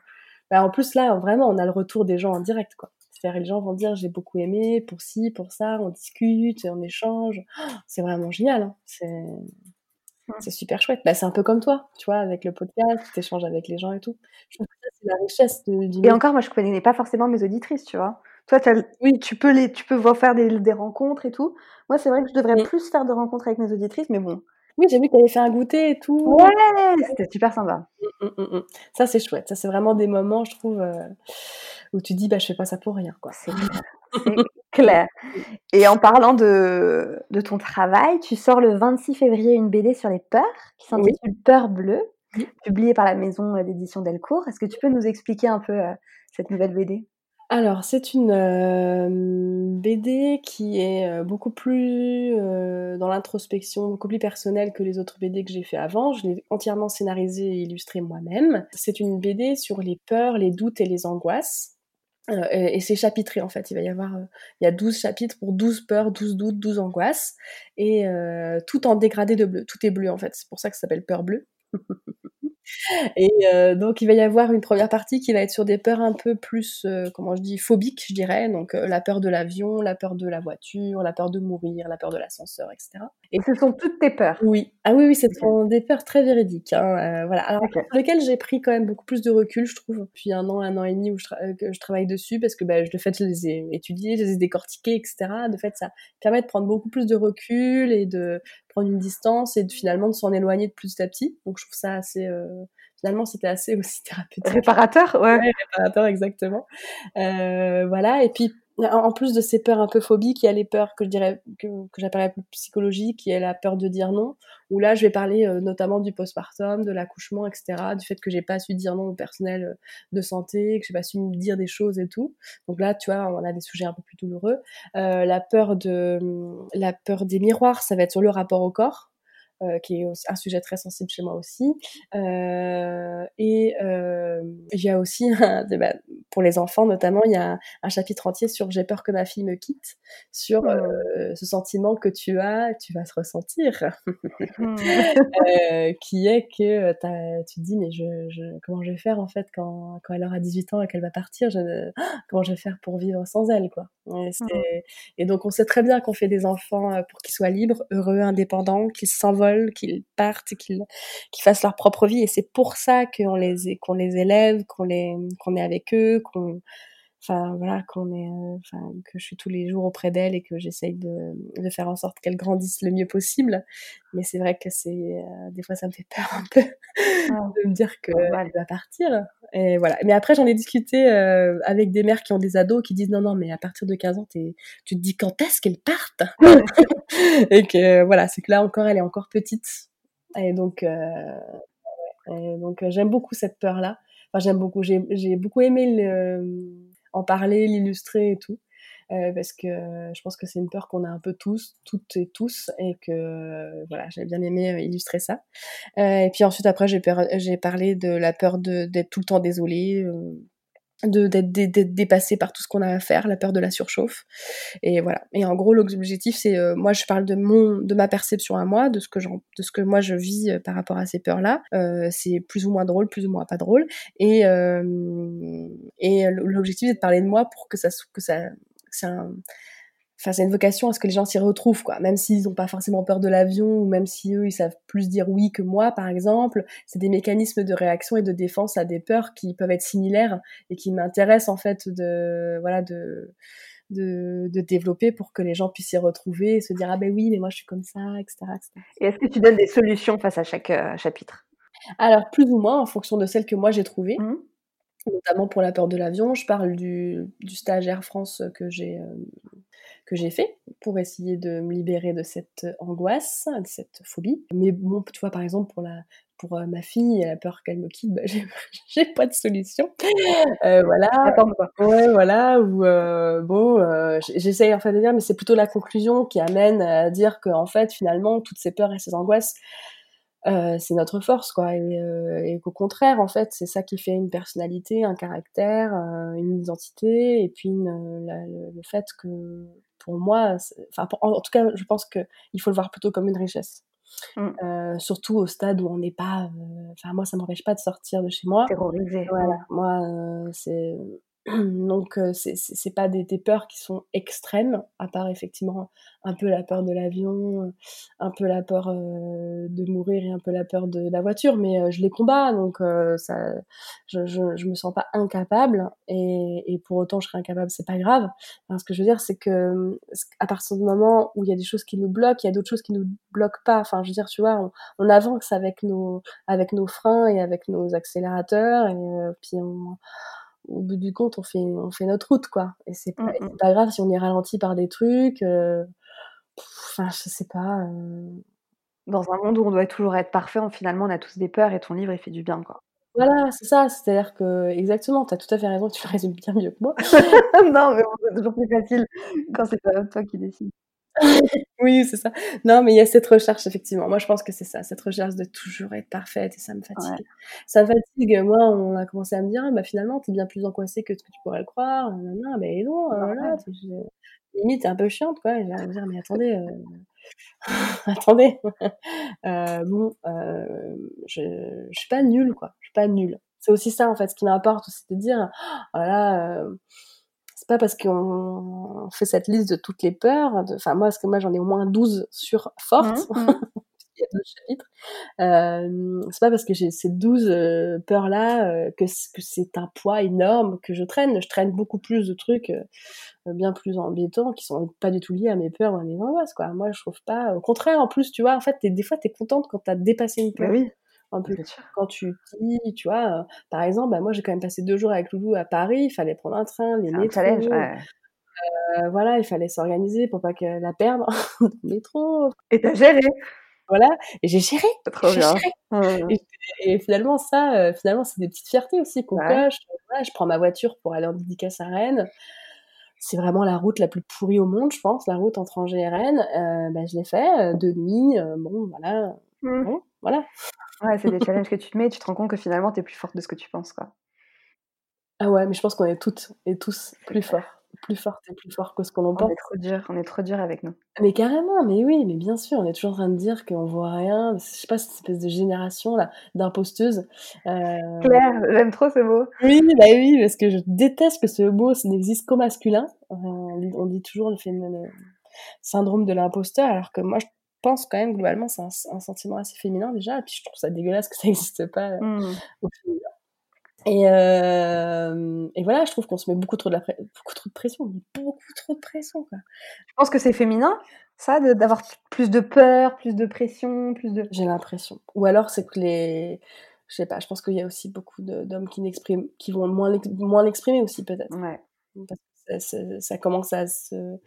Speaker 2: bah, en plus, là, vraiment, on a le retour des gens en direct, quoi. C'est-à-dire, les gens vont dire, j'ai beaucoup aimé, pour ci, pour ça, on discute, on échange. Oh, C'est vraiment génial, hein. C'est, c'est super chouette. Bah, c'est un peu comme toi, tu vois, avec le podcast, tu échanges avec les gens et tout. Je trouve que c'est la richesse de- du
Speaker 1: Et encore, moi, je connais pas forcément mes auditrices, tu vois. Toi,
Speaker 2: Oui.
Speaker 1: tu peux les, tu peux voir faire des, des rencontres et tout. Moi, c'est vrai que je devrais
Speaker 2: Mm.
Speaker 1: plus faire de rencontres avec mes auditrices, mais bon.
Speaker 2: Oui, j'ai vu que tu avais fait un goûter et tout.
Speaker 1: Ouais, c'était super sympa.
Speaker 2: Mm, mm, mm. Ça, c'est chouette. Ça, c'est vraiment des moments, je trouve, euh, où tu dis, bah, je fais pas ça pour rien, quoi.
Speaker 1: C'est clair. Et en parlant de, de ton travail, tu sors le 26 février une BD sur les peurs qui s'intitule Peur bleue, publiée par la maison d'édition Delcourt. Est-ce que tu peux nous expliquer un peu euh, cette nouvelle BD
Speaker 2: Alors, c'est une euh, BD qui est euh, beaucoup plus euh, dans l'introspection, beaucoup plus personnelle que les autres BD que j'ai fait avant. Je l'ai entièrement scénarisée et illustrée moi-même. C'est une BD sur les peurs, les doutes et les angoisses. Et c'est chapitré en fait. Il va y avoir, il y a 12 chapitres pour 12 peurs, 12 doutes, 12 angoisses. Et tout en dégradé de bleu. Tout est bleu en fait. C'est pour ça que ça s'appelle Peur bleue. Et euh, donc il va y avoir une première partie qui va être sur des peurs un peu plus, euh, comment je dis, phobiques, je dirais. Donc euh, la peur de l'avion, la peur de la voiture, la peur de mourir, la peur de l'ascenseur, etc. Et
Speaker 1: Ce sont toutes tes peurs.
Speaker 2: oui, ah oui, oui, ce sont des peurs très véridiques. Hein, voilà. Alors sur lesquelles j'ai pris quand même beaucoup plus de recul, je trouve, depuis un an, un an et demi où je, tra- que je travaille dessus, parce que bah, de fait, je les ai étudiés, je les ai décortiqués, etc. De fait, ça permet de prendre beaucoup plus de recul et de prendre une distance et de finalement de s'en éloigner de plus à petit. Donc je trouve ça assez, euh, finalement, c'était assez aussi thérapeutique
Speaker 1: Réparateur Ouais.
Speaker 2: Ouais, réparateur, exactement. Euh, voilà. Et puis, en plus de ces peurs un peu phobiques, il y a les peurs que je dirais que, que j'appellerais plus psychologiques, qui est la peur de dire non. Où là, je vais parler euh, notamment du postpartum, de l'accouchement, etc. Du fait que j'ai pas su dire non au personnel euh, de santé, que j'ai pas su dire des choses et tout. Donc là, tu vois, on a des sujets un peu plus douloureux. Euh, la peur de, la peur des miroirs, ça va être sur le rapport au corps. Euh, qui est un sujet très sensible chez moi aussi. Euh, et euh, il y a aussi, un, bah, pour les enfants notamment, il y a un, un chapitre entier sur J'ai peur que ma fille me quitte, sur euh, ce sentiment que tu as, tu vas se ressentir,
Speaker 1: Hmm.
Speaker 2: qui est que tu te dis, mais je, je, comment je vais faire en fait quand, quand elle aura 18 ans et qu'elle va partir je, Comment je vais faire pour vivre sans elle quoi et, et donc on sait très bien qu'on fait des enfants pour qu'ils soient libres, heureux, indépendants, qu'ils s'envolent, qu'ils partent, qu'ils fassent leur propre vie. Et c'est pour ça qu'on les, qu'on les élève, qu'on les, qu'on est avec eux, qu'on, enfin voilà, qu'on est, euh, enfin que je suis tous les jours auprès d'elle et que j'essaye de, de faire en sorte qu'elle grandisse le mieux possible. Mais c'est vrai que c'est, euh, des fois ça me fait peur un peu de me dire que
Speaker 1: Normal.
Speaker 2: elle va partir. Et voilà. Mais après j'en ai discuté euh, avec des mères qui ont des ados qui disent non non mais à partir de 15 ans tu te dis quand est-ce qu'elles partent et que voilà c'est que là encore elle est encore petite et donc euh, ouais. Et donc euh, j'aime beaucoup cette peur là. Enfin j'aime beaucoup. J'ai j'ai beaucoup aimé le, en parler, l'illustrer et tout. Euh, parce que euh, je pense que c'est une peur qu'on a un peu tous, toutes et tous, et que euh, voilà, j'ai bien aimé euh, illustrer ça. Et puis ensuite après j'ai parlé de la peur d'être tout le temps désolé, de d'être dé- d'être dépassé par tout ce qu'on a à faire, la peur de la surchauffe. Et voilà. Et en gros l'objectif c'est euh, moi je parle de mon de ma perception à moi, de ce que j'en de ce que moi je vis euh, par rapport à ces peurs là. Euh, c'est plus ou moins drôle, plus ou moins pas drôle. Et euh, et l'objectif c'est de parler de moi pour que ça que ça que ça enfin c'est une vocation à ce que les gens s'y retrouvent quoi même s'ils n'ont pas forcément peur de l'avion ou même si eux ils savent plus dire oui que moi par exemple c'est des mécanismes de réaction et de défense à des peurs qui peuvent être similaires et qui m'intéressent en fait de voilà de de, de, développer pour que les gens puissent s'y retrouver et se dire ah ben oui mais moi je suis comme ça etc, etc.
Speaker 1: et est-ce que tu donnes des solutions face à chaque euh, chapitre?
Speaker 2: Alors plus ou moins en fonction de celles que moi j'ai trouvées
Speaker 1: mmh.
Speaker 2: notamment pour la peur de l'avion je parle du, du stage Air France que j'ai euh, que j'ai fait pour essayer de me libérer de cette angoisse, de cette phobie. Mais bon, tu vois, par exemple, pour la, pour euh, ma fille, elle a peur qu'elle me quitte, bah, j'ai pas de solution. Euh, voilà.
Speaker 1: Attends.
Speaker 2: Ouais, voilà. Ou euh, bon, euh, j'essaye en fait de dire, mais c'est plutôt la conclusion qui amène à dire que en fait, finalement, toutes ces peurs et ces angoisses, euh, c'est notre force, quoi. Et, euh, et qu'au contraire, en fait, c'est ça qui fait une personnalité, un caractère, euh, une identité, et puis une, la, le, le, fait que, pour moi, enfin, en, en, tout cas, je pense qu'il faut le voir plutôt comme une richesse. Euh, surtout au stade où on n'est pas. Enfin, moi, ça m'empêche pas de sortir de chez moi.
Speaker 1: Terrorisé.
Speaker 2: Voilà. Moi, c'est donc c'est c'est pas des, des, peurs qui sont extrêmes, à part effectivement un peu la peur de l'avion, un peu la peur euh, de mourir et un peu la peur de la voiture, mais euh, je les combats, donc euh, ça, je, je, je, me sens pas incapable et, et pour autant je serais incapable, c'est pas grave. Enfin, ce que je veux dire, c'est que à partir du moment où il y a des choses qui nous bloquent, il y a d'autres choses qui nous bloquent pas. Enfin, je veux dire, tu vois, on, on avance avec nos avec nos freins et avec nos accélérateurs et puis on au bout du compte, on fait, on fait notre route, quoi. Et c'est pas, mmh, mmh. pas grave si on est ralenti par des trucs. Euh, enfin, je sais pas. Euh...
Speaker 1: Dans un monde où on doit toujours être parfait, on, finalement, on a tous des peurs et ton livre, il fait du bien, quoi.
Speaker 2: Voilà, c'est ça. C'est-à-dire que, exactement, tu as tout à fait raison, tu le résumes bien mieux que moi.
Speaker 1: non, mais c'est toujours plus facile quand c'est pas toi qui décide.
Speaker 2: oui, c'est ça. Non, mais il y a cette recherche, effectivement. Moi, je pense que c'est ça, cette recherche de toujours être parfaite, et ça me fatigue. Ouais. Ça me fatigue. Moi, on a commencé à me dire, ah, bah, finalement, t'es bien plus angoissée que ce que tu pourrais le croire. Non, non, bah, non, voilà. Ouais. Limite, t'es un peu chiante, quoi. Et j'ai me dire, mais attendez, euh... attendez. euh, bon, euh, je, je suis pas nulle, quoi. Je suis pas nulle. C'est aussi ça, en fait, ce qui m'importe, c'est de dire, voilà, euh, c'est pas parce qu'on fait cette liste de toutes les peurs, enfin moi, parce que moi j'en ai au moins 12 sur fortes, mmh, mmh. il y a 12 chapitres, euh, c'est pas parce que j'ai ces 12 euh, peurs-là euh, que, c'est un poids énorme que je traîne, je traîne beaucoup plus de trucs bien plus embêtants qui sont pas du tout liés à mes peurs ou à mes angoisses, quoi. Moi je trouve pas, au contraire, en plus, tu vois, en fait, des fois t'es contente quand t'as dépassé une peur.
Speaker 1: Bah oui
Speaker 2: un peu quand tu dis, tu vois, euh, par exemple, bah, moi j'ai quand même passé deux jours avec Loulou à Paris, il fallait prendre un train, les métros,
Speaker 1: ouais.
Speaker 2: euh, voilà, il fallait s'organiser pour pas la perdre dans le métro.
Speaker 1: Et t'as géré
Speaker 2: Voilà, et j'ai géré.
Speaker 1: Trop bien.
Speaker 2: Géré. Mmh. Et, et, finalement ça, euh, finalement c'est des petites fiertés aussi qu'on ouais. coche. Voilà, je prends ma voiture pour aller en dédicace à Rennes. C'est vraiment la route la plus pourrie au monde, je pense, la route entre Angers et Rennes. Euh, bah, je l'ai fait de nuit. bon, voilà. Mmh. Bon, voilà.
Speaker 1: Ouais, c'est des challenges que tu te mets et tu te rends compte que finalement, tu es plus forte de ce que tu penses, quoi.
Speaker 2: Ah ouais, mais je pense qu'on est toutes et tous plus forts. Plus fortes et plus forts que ce qu'on en pense.
Speaker 1: On est trop dur, on est trop dur avec nous.
Speaker 2: Mais carrément, mais oui, mais bien sûr, on est toujours en train de dire qu'on voit rien. Je sais pas, cette espèce de génération là, d'imposteuses.
Speaker 1: Euh... Claire, j'aime trop ce mot.
Speaker 2: Oui, bah oui, parce que je déteste que ce mot n'existe qu'au masculin. Euh, on, dit, toujours le, le syndrome de l'imposteur, alors que moi, je pense quand même globalement c'est un, un, sentiment assez féminin déjà et puis je trouve ça dégueulasse que ça n'existe pas mmh. au féminin et, euh, et voilà je trouve qu'on se met beaucoup trop de la beaucoup trop de pression beaucoup trop de pression quoi
Speaker 1: je pense que c'est féminin ça d'avoir plus de peur plus de pression plus de
Speaker 2: j'ai l'impression ou alors c'est que les je sais pas je pense qu'il y a aussi beaucoup d'hommes qui n'expriment qui vont moins moins l'exprimer aussi peut-être
Speaker 1: ouais.
Speaker 2: parce que ça, ça, ça commence à se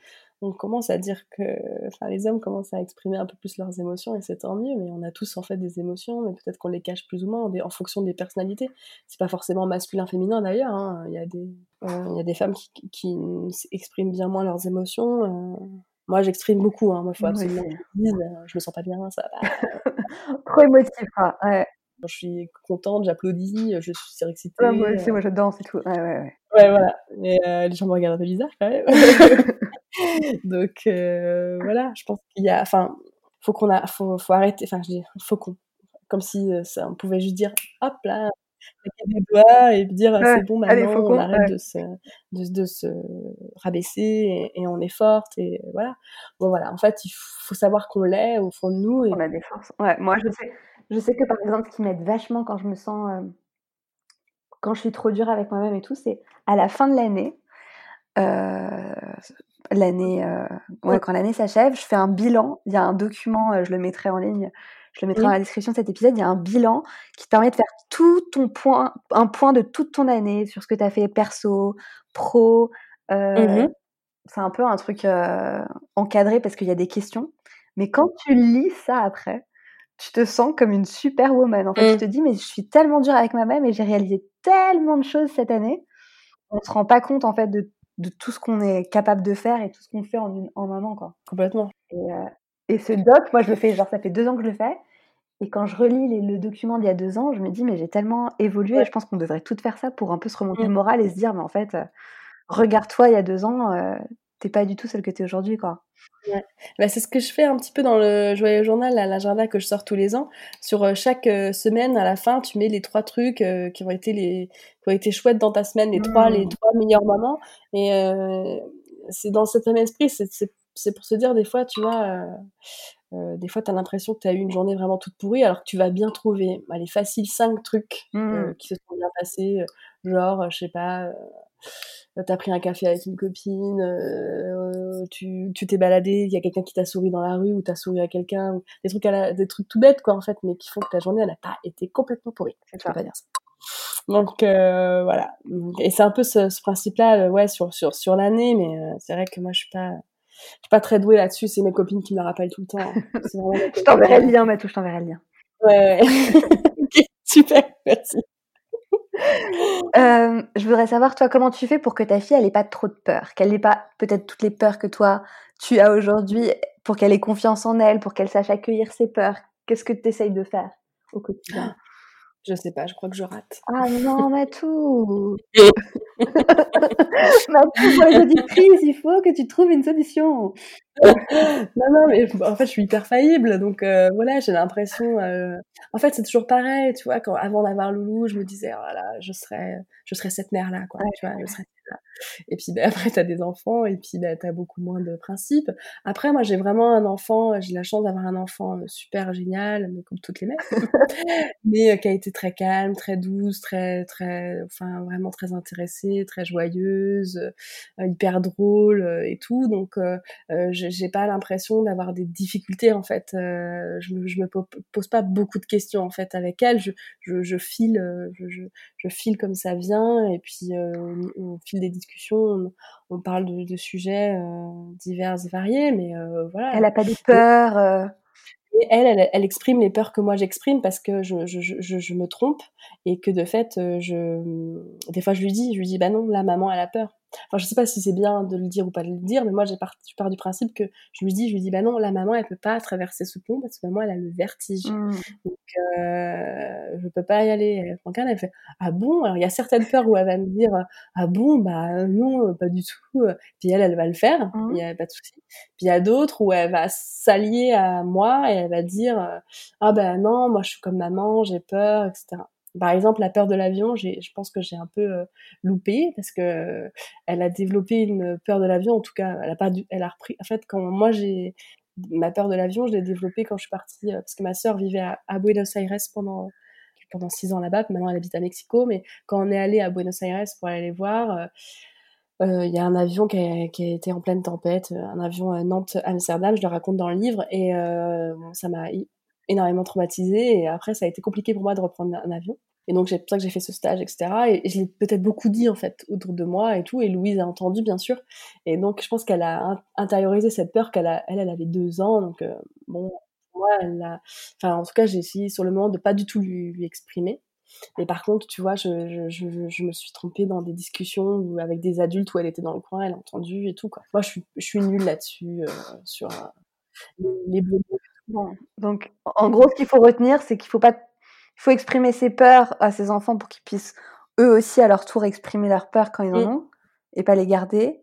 Speaker 2: on commence à dire que, enfin, les hommes commencent à exprimer un peu plus leurs émotions et c'est tant mieux, mais on a tous en fait des émotions, mais peut-être qu'on les cache plus ou moins en fonction des personnalités. C'est pas forcément masculin, féminin d'ailleurs. Hein. Il y a des, euh, il y a des femmes qui, qui, expriment bien moins leurs émotions. Euh... Moi, j'exprime beaucoup. Hein. Moi, faut absolument je euh, je me sens pas bien, ça va.
Speaker 1: Trop émotif. Ouais.
Speaker 2: Quand je suis contente, j'applaudis, je suis surexcitée.
Speaker 1: Ouais, moi aussi, moi je danse et tout. Ouais, ouais, ouais.
Speaker 2: Ouais, voilà. Et euh, les gens me regardent un peu bizarre quand même. Donc euh, voilà, je pense qu'il y a, enfin, faut qu'on a, faut, faut arrêter, enfin, je dis, faut qu'on, comme si euh, ça, on pouvait juste dire, hop là, des doigts et dire
Speaker 1: Ouais,
Speaker 2: c'est bon
Speaker 1: allez,
Speaker 2: maintenant
Speaker 1: faut
Speaker 2: on
Speaker 1: qu'on-
Speaker 2: arrête
Speaker 1: ouais.
Speaker 2: de se de, de se rabaisser et, et on est forte et voilà bon voilà en fait il faut savoir qu'on l'est au fond de nous et
Speaker 1: On a des forces. Ouais, moi je sais je sais que par exemple, ce qui m'aide vachement quand je me sens, quand je suis trop dure avec moi-même et tout, c'est à la fin de l'année, heu, l'année, heu, ouais, quand l'année s'achève, je fais un bilan. Il y a un document, heu, je le mettrai en ligne, je le mettrai dans la description de cet épisode. Il y a un bilan qui te permet de faire tout ton point un point de toute ton année sur ce que tu as fait perso, pro,
Speaker 2: Mmh
Speaker 1: c'est un peu un truc, encadré parce qu'il y a des questions. Mais quand tu lis ça après, tu te sens comme une superwoman. En fait, tu
Speaker 2: Mmh.
Speaker 1: te dis: «Mais je suis tellement dure avec moi-même et j'ai réalisé tellement de choses cette année». On se rend pas compte en fait de de tout ce qu'on est capable de faire et tout ce qu'on fait en une en un an, quoi.
Speaker 2: complètement
Speaker 1: Et heu et ce doc, moi je le fais genre ça fait 2 ans que je le fais et quand je relis les le document d'il y a 2 ans, je me dis: «Mais j'ai tellement évolué» et je pense qu'on devrait toutes faire ça pour un peu se remonter
Speaker 2: Mmh.
Speaker 1: le moral et se dire: «Mais en fait, heu, regarde-toi il y a 2 ans, heu, tu pas du tout celle que tu es aujourd'hui, quoi».
Speaker 2: Ouais. Bah, c'est ce que je fais un petit peu dans le joyeux journal, l'agenda que je sors tous les ans. Sur euh, chaque euh, semaine, à la fin, tu mets les trois trucs euh, qui ont été les qui ont été chouettes dans ta semaine, les trois les
Speaker 1: Mmh.
Speaker 2: trois meilleurs moments. Et c'est dans cet même esprit, c'est pour se dire des fois, tu vois, euh, des fois, tu as l'impression que tu as eu une journée vraiment toute pourrie, alors que tu vas bien trouver, allez, facile, cinq trucs euh,
Speaker 1: Mmh.
Speaker 2: qui se sont bien passés, euh, genre, je sais pas, euh, t'as pris un café avec une copine, tu tu t'es baladé, il y a quelqu'un qui t'a souri dans la rue, ou t'as souri à quelqu'un, des trucs, à la- des trucs tout bêtes, quoi, en fait, mais qui font que ta journée, elle n'a pas été complètement pourrie. Je peux pas dire ça. Donc voilà. Et c'est un peu ce, ce principe-là, ouais, sur sur sur l'année, mais c'est vrai que moi je suis pas suis pas très douée là-dessus. C'est mes copines qui me le rappellent tout le temps. hein.
Speaker 1: Je t'enverrai le lien, Matou, je t'enverrai le lien.
Speaker 2: Ouais. super, merci.
Speaker 1: Hem, je voudrais savoir, toi, comment tu fais pour que ta fille, elle ait pas trop de peur? Qu'elle ait pas peut-être toutes les peurs que toi, tu as aujourd'hui, pour qu'elle ait confiance en elle, pour qu'elle sache accueillir ses peurs? Qu'est-ce que tu essayes de faire au quotidien?
Speaker 2: Je sais pas, je crois que je rate.
Speaker 1: Ah non, Matou! Matou, pour les auditrices, il faut que tu trouves une solution.
Speaker 2: Non, non, mais en fait, je suis hyper faillible, donc euh, voilà, j'ai l'impression. euh, En fait, c'est toujours pareil, tu vois. Quand avant d'avoir Loulou, je me disais, oh là là, je serais, je serais cette mère-là, quoi.
Speaker 1: Ouais,
Speaker 2: Tu vois, je serais. Et puis ben, après, t'as des enfants, et puis ben, t'as beaucoup moins de principes. Après, moi, j'ai vraiment un enfant. J'ai la chance d'avoir un enfant euh, super génial, mais comme toutes les mères, mais euh, qui a été très calme, très douce, très, très, enfin, vraiment très intéressée, très joyeuse, euh, hyper drôle et tout. Donc j'ai pas l'impression d'avoir des difficultés en fait. Je, me, me po- pose pas beaucoup de questions en fait avec elle. Je, file, je, file comme ça vient et puis au, des discussions, on, on parle de, de sujets euh, divers et variés, mais euh, voilà.
Speaker 1: Elle a pas de peur, heu
Speaker 2: Et elle, elle, elle exprime les peurs que moi j'exprime parce que je, je, je, je me trompe et que de fait, euh, je, des fois je lui dis, je lui dis, bah non, la maman elle a peur. Enfin, je sais pas si c'est bien de le dire ou pas de le dire, mais moi j'ai part, je pars du principe que je lui dis, je lui dis, bah non, la maman elle peut pas traverser ce pont parce que maman elle a le vertige.
Speaker 1: Mmh.
Speaker 2: Donc euh, je peux pas y aller. Elle prend elle fait, ah bon? Alors il y a certaines peurs où elle va me dire, ah bon, bah non, pas du tout. Puis elle, elle va le faire, il
Speaker 1: Mmh.
Speaker 2: y a pas de souci. Puis il y a d'autres où elle va s'allier à moi et elle va dire euh, ah ben non moi je suis comme maman j'ai peur etc par exemple la peur de l'avion je pense que j'ai un peu euh, loupé parce que euh, elle a développé une peur de l'avion. En tout cas elle a pas elle a repris en fait quand moi j'ai ma peur de l'avion je l'ai développée quand je suis partie euh, parce que ma sœur vivait à, Buenos Aires pendant pendant six ans là-bas. Maintenant elle habite à Mexico mais quand on est allé à Buenos Aires pour aller les voir il y a un avion qui a, été en pleine tempête, un avion Nantes-Amsterdam, je le raconte dans le livre, et ça m'a énormément traumatisée, et après ça a été compliqué pour moi de reprendre un avion. Et donc c'est pour ça que j'ai fait ce stage, etc. Et, je l'ai peut-être beaucoup dit en fait autour de moi et tout, et Louise a entendu bien sûr. Et donc je pense qu'elle a intériorisé cette peur qu'elle a, elle, elle avait deux ans, donc euh, bon, moi, elle a, enfin en tout cas j'ai essayé sur le moment de pas du tout lui, lui exprimer. Mais par contre, tu vois, je, je, je, me suis trompée dans des discussions où, avec des adultes où elle était dans le coin, elle a entendu et tout. Quoi. Moi, je suis, je suis nulle là-dessus, euh, sur euh, les bleus.
Speaker 1: Bon, donc en gros, ce qu'il faut retenir, c'est qu'il faut pas, il faut exprimer ses peurs à ses enfants pour qu'ils puissent eux aussi à leur tour exprimer leurs peurs quand ils en ont et pas les garder.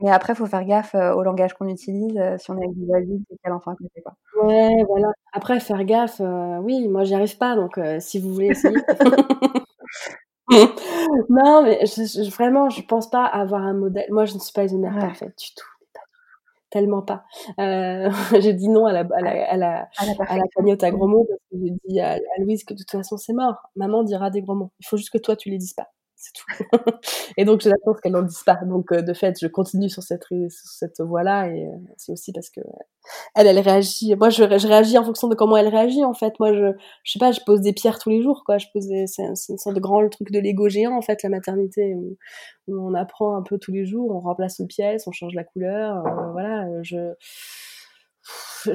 Speaker 1: Mais après, il faut faire gaffe euh, au langage qu'on utilise euh, si on est avec des adultes et quel enfant à côté. Quoi.
Speaker 2: Ouais, voilà. Après, faire gaffe, euh, oui, moi, j'y arrive pas, donc euh, si vous voulez essayer. non, mais je, je, vraiment, je pense pas avoir un modèle. Moi, je ne suis pas une mère
Speaker 1: Ouais.
Speaker 2: parfaite du tout. Tellement pas. Euh, j'ai dit non à la, à la, à la,
Speaker 1: À la
Speaker 2: à la
Speaker 1: perfection.
Speaker 2: cagnotte à gros mots parce que j'ai dit à, à Louise que de toute façon c'est mort. Maman dira des gros mots. Il faut juste que toi tu les dises pas. C'est tout. et donc j'ai la chance qu'elle n'en dise pas. Donc euh, de fait je continue sur cette, sur cette voie-là et euh, c'est aussi parce que elle elle réagit. Moi je, je réagis en fonction de comment elle réagit en fait. Moi je je sais pas je pose des pierres tous les jours quoi. Je pose c'est un- c'est une sorte de grand truc de Lego géant en fait la maternité où, on apprend un peu tous les jours. On remplace une pièce, on change la couleur. euh, voilà je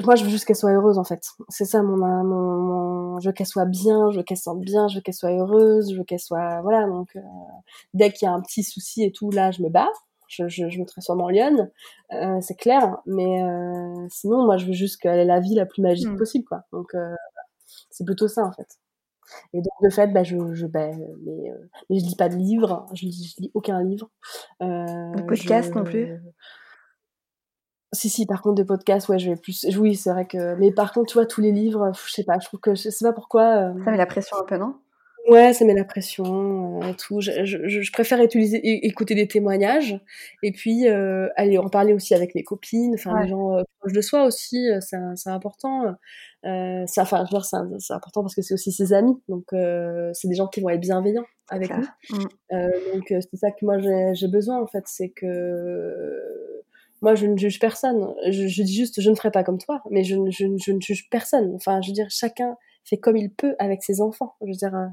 Speaker 2: moi, je veux juste qu'elle soit heureuse, en fait. C'est ça, mon, mon, mon- je veux qu'elle soit bien, je veux qu'elle se sente bien, je veux qu'elle soit heureuse, je veux qu'elle soit, voilà. Donc, euh, dès qu'il y a un petit souci et tout, là, je me bats. Je, je, je me transforme en lionne, euh, c'est clair. Mais euh, sinon, moi, je veux juste qu'elle ait la vie la plus magique
Speaker 1: Mm.
Speaker 2: possible, quoi. Donc, euh, c'est plutôt ça, en fait. Et donc, de fait, bah, je, je, bah, mais, euh, mais je lis pas de livres, je lis, je lis aucun livre. Euh,
Speaker 1: Le podcast non plus
Speaker 2: si, si, par contre, des podcasts, ouais, je vais plus. Oui, c'est vrai que. Mais par contre, tu vois, tous les livres, je sais pas, je trouve que. Je sais pas pourquoi. euh,
Speaker 1: Ça met la pression un peu, non?
Speaker 2: Ouais, ça met la pression euh, et tout. Je, je, je préfère utiliser, écouter des témoignages et puis euh, aller en parler aussi avec mes copines, enfin
Speaker 1: Ouais.
Speaker 2: des gens euh, proches de soi aussi, c'est important. Euh, ça, enfin, je veux dire, c'est important parce que c'est aussi ses amis, donc c'est des gens qui vont être bienveillants avec nous.
Speaker 1: Mm.
Speaker 2: Euh, donc c'est ça que moi j'ai besoin en fait, c'est que moi je ne juge personne. Je, je dis juste je ne ferai pas comme toi, mais je, ne- je, ne- je ne juge personne. Enfin, je veux dire chacun fait comme il peut avec ses enfants. Je veux dire, euh,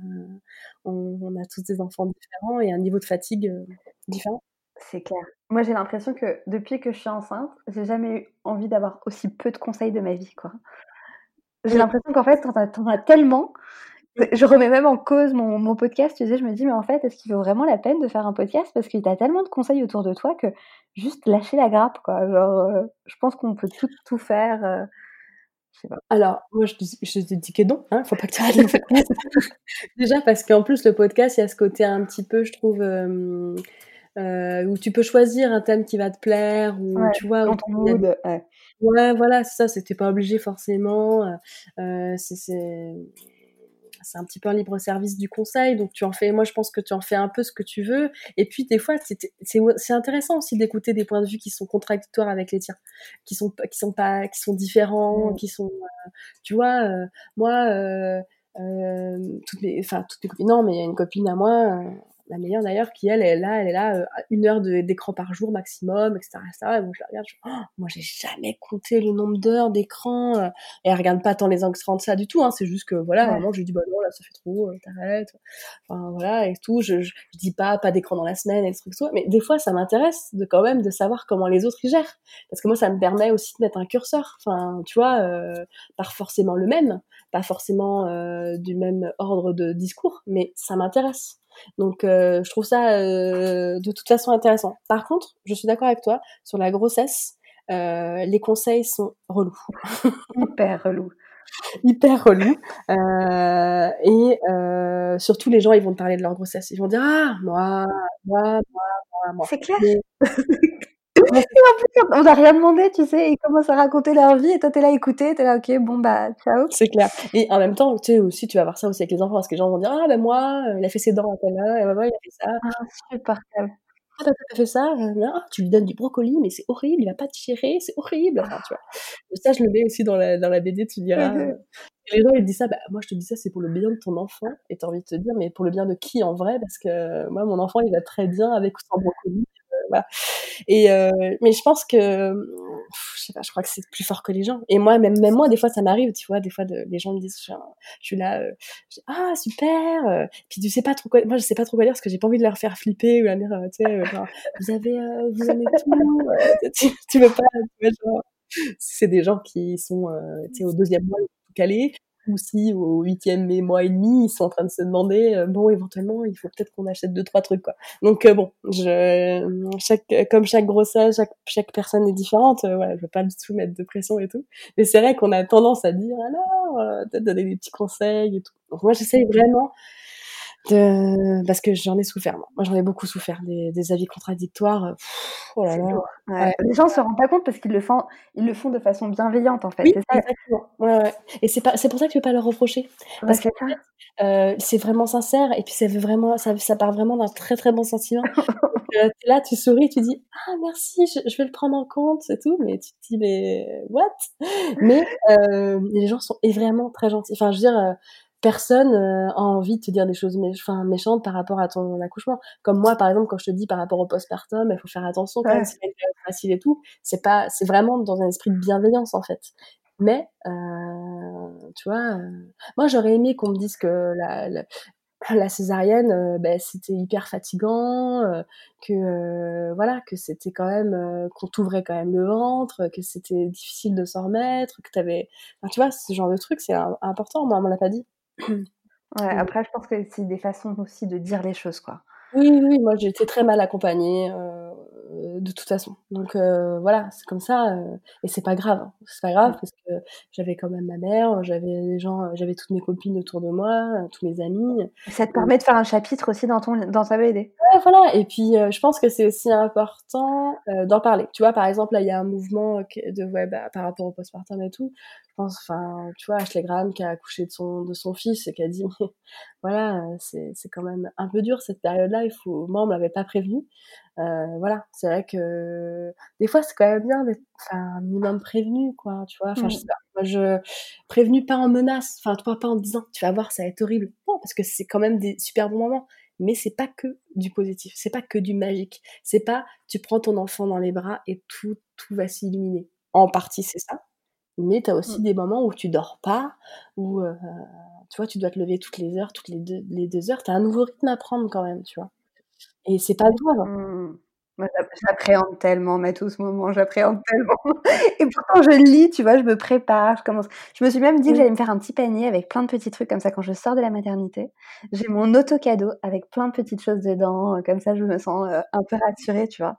Speaker 2: on, on a tous des enfants différents et un niveau de fatigue euh, différent.
Speaker 1: C'est clair. Moi, j'ai l'impression que depuis que je suis enceinte, j'ai jamais eu envie d'avoir aussi peu de conseils de ma vie, quoi. J'ai l'impression qu'en fait, t'en as, as tellement. Je remets même en cause mon, mon podcast, tu sais, je me dis, mais en fait, est-ce qu'il vaut vraiment la peine de faire un podcast? Parce que t'as tellement de conseils autour de toi que juste lâcher la grappe, quoi. Genre, euh, je pense qu'on peut tout, tout faire. euh, je sais pas.
Speaker 2: Alors, moi, je te, je te dis que non, hein, faut pas que tu arrêtes le podcast. Déjà parce qu'en plus, le podcast, il y a ce côté un petit peu, je trouve, euh, où tu peux choisir un thème qui va te plaire, ou
Speaker 1: Ouais,
Speaker 2: tu vois,
Speaker 1: ton
Speaker 2: y
Speaker 1: mood, ouais.
Speaker 2: Ouais, voilà, c'est ça, c'était pas obligé forcément. c'est c'est un petit peu un libre service du conseil, donc tu en fais. Moi, je pense que tu en fais un peu ce que tu veux. Et puis des fois, c'est intéressant aussi d'écouter des points de vue qui sont contradictoires avec les tiens, qui sont pas- qui sont pas qui sont différents,
Speaker 1: Mm.
Speaker 2: qui sont. euh, tu vois, euh, moi, euh, toutes mes, enfin toutes mes copines. Non, mais il y a une copine à moi. La meilleure d'ailleurs, qui elle est là, elle est là, euh, une heure de- d'écran par jour maximum, etc. etc. Et je la regarde, je Oh, moi, j'ai jamais compté le nombre d'heures d'écran. euh, et elle regarde pas tant les extrants de ça du tout, hein, c'est juste que, voilà,
Speaker 1: Ouais.
Speaker 2: moment, je lui dis, bah non, là, ça fait trop, euh, t'arrêtes. Enfin, voilà, et tout. Je, je, je dis pas, pas d'écran dans la semaine, et trucs. Mais des fois, ça m'intéresse de quand même de savoir comment les autres y gèrent. Parce que moi, ça me permet aussi de mettre un curseur. Enfin, tu vois, euh, pas forcément le même, pas forcément euh, du même ordre de discours, mais ça m'intéresse. Donc, euh, je trouve ça euh, de toute façon intéressant. Par contre, je suis d'accord avec toi sur la grossesse. euh, les conseils sont relous,
Speaker 1: Hyper relou.
Speaker 2: hyper relous. Euh, et euh, surtout, les gens, ils vont te parler de leur grossesse. Ils vont dire ah moi, moi, moi, moi, moi.
Speaker 1: C'est clair.
Speaker 2: Mais-
Speaker 1: en plus, on n'a rien demandé, tu sais, ils commencent à raconter leur vie et toi, t'es là à écouter, t'es là, ok, bon, bah, ciao.
Speaker 2: C'est clair. Et en même temps, tu sais aussi, tu vas voir ça aussi avec les enfants, parce que les gens vont dire ah ben moi, euh, il a fait ses dents à heure, et ben moi, il a fait ça.
Speaker 1: Insupportable.
Speaker 2: Ah, t'as fait ça, euh, ah, tu lui donnes du brocoli, mais c'est horrible, il va pas digérer, c'est horrible. Enfin, tu vois. Ça, je le mets aussi dans la, dans la BD, tu diras. euh, les gens, ils disent ça, bah, moi, je te dis ça, c'est pour le bien de ton enfant. Et t'as envie de te dire, mais pour le bien de qui en vrai Parce que moi, mon enfant, il va très bien avec ou sans brocoli. Et, euh, mais je pense que, je sais pas, je crois que c'est plus fort que les gens. Et moi, même, même moi, des fois, ça m'arrive, tu vois, des fois, les gens me disent, je, suis là, euh, je dis, ah, super. euh, Puis tu sais pas trop quoi, moi, je sais pas trop quoi dire parce que j'ai pas envie de leur faire flipper ou leur dire, tu sais, genre, vous avez, vous aimez tout, tu, veux pas, tu c'est des gens qui sont, au deuxième mois, calés, ou si au huitième mois et demi, ils sont en train de se demander, euh, bon, éventuellement, il faut peut-être qu'on achète deux, trois trucs, quoi. Donc, euh, bon, je, chaque, comme chaque grossesse, chaque, personne est différente, euh, voilà, je veux pas du tout mettre de pression et tout. Mais c'est vrai qu'on a tendance à dire, alors, euh, peut-être donner des petits conseils et tout. Donc, moi, j'essaye vraiment, de... parce que j'en ai souffert. Moi, moi j'en ai beaucoup souffert des, des avis contradictoires. Pff, oh là là.
Speaker 1: Ouais.
Speaker 2: Ouais.
Speaker 1: Les gens se rendent pas compte parce qu'ils le font, ils le font de façon bienveillante en fait.
Speaker 2: Oui,
Speaker 1: c'est ça.
Speaker 2: exactement. Ouais. Et c'est pas, c'est pour ça que je peux pas leur reprocher. Parce que
Speaker 1: c'est ça.
Speaker 2: euh, c'est vraiment sincère et puis c'est vraiment, ça, ça part vraiment d'un très très bon sentiment. Euh, là, tu souris, tu dis ah merci, je, je vais le prendre en compte et tout, mais tu te dis mais what? Mais euh, les gens sont vraiment très gentils. Enfin, je veux dire. Personne euh, a envie de te dire des choses mé- méchantes par rapport à ton accouchement. Comme moi, par exemple, quand je te dis par rapport au postpartum, il faut faire attention quand
Speaker 1: Ouais.
Speaker 2: c'est facile et tout. C'est pas, c'est vraiment dans un esprit de bienveillance en fait. Mais, euh, tu vois, euh, moi j'aurais aimé qu'on me dise que la, la, la césarienne, euh, ben, c'était hyper fatigant, euh, que voilà, que c'était quand même, qu'on t'ouvrait quand même le ventre, que c'était difficile de s'en remettre, que t'avais, enfin, tu vois, ce genre de truc, c'est important. Moi, on me l'a pas dit.
Speaker 1: Ouais,
Speaker 2: Mm.
Speaker 1: après, je pense que c'est des façons aussi de dire les choses, quoi.
Speaker 2: Oui, oui, oui, moi j'ai été très mal accompagnée euh, de toute façon. Donc euh, voilà, c'est comme ça euh, et c'est pas grave. hein. C'est pas grave parce que j'avais quand même ma mère, j'avais des gens, j'avais toutes mes copines autour de moi, tous mes amis.
Speaker 1: Ça te permet de faire un chapitre aussi dans ton dans ta BD.
Speaker 2: Ouais, voilà. Et puis euh, je pense que c'est aussi important euh, d'en parler. Tu vois, par exemple, là il y a un mouvement de ouais, bah, par rapport au postpartum et tout. Je pense, enfin, tu vois, Ashley Graham qui a accouché de son de son fils et qui a dit mais voilà, euh, c'est c'est quand même un peu dur cette période-là. Il faut, moi on me l'avait pas prévenu. Euh, voilà, c'est vrai que des fois c'est quand même bien d'être un minimum prévenu, quoi. Tu vois, enfin, je
Speaker 1: Mm.
Speaker 2: sais pas. Moi, je prévenu pas en menace, enfin, toi pas en disant tu vas voir, ça va être horrible. Non, parce que c'est quand même des super bons moments mais c'est pas que du positif, c'est pas que du magique. C'est pas tu prends ton enfant dans les bras et tout tout va s'illuminer. En partie c'est ça, mais t'as aussi
Speaker 1: Mm.
Speaker 2: des moments où tu dors pas, où euh, tu vois tu dois te lever toutes les heures, toutes les deux les deux heures. T'as un nouveau rythme à prendre quand même, tu vois. Et c'est pas grave. hein.
Speaker 1: Mm. Moi, j'app- j'appréhende tellement, mais tout ce moment, j'appréhende tellement. Et pourtant, je lis, tu vois, je me prépare, je commence. Je me suis même dit que j'allais me faire un petit panier avec plein de petits trucs comme ça quand je sors de la maternité. J'ai mon auto-cadeau avec plein de petites choses dedans, euh, comme ça, je me sens euh, un peu rassurée, tu vois.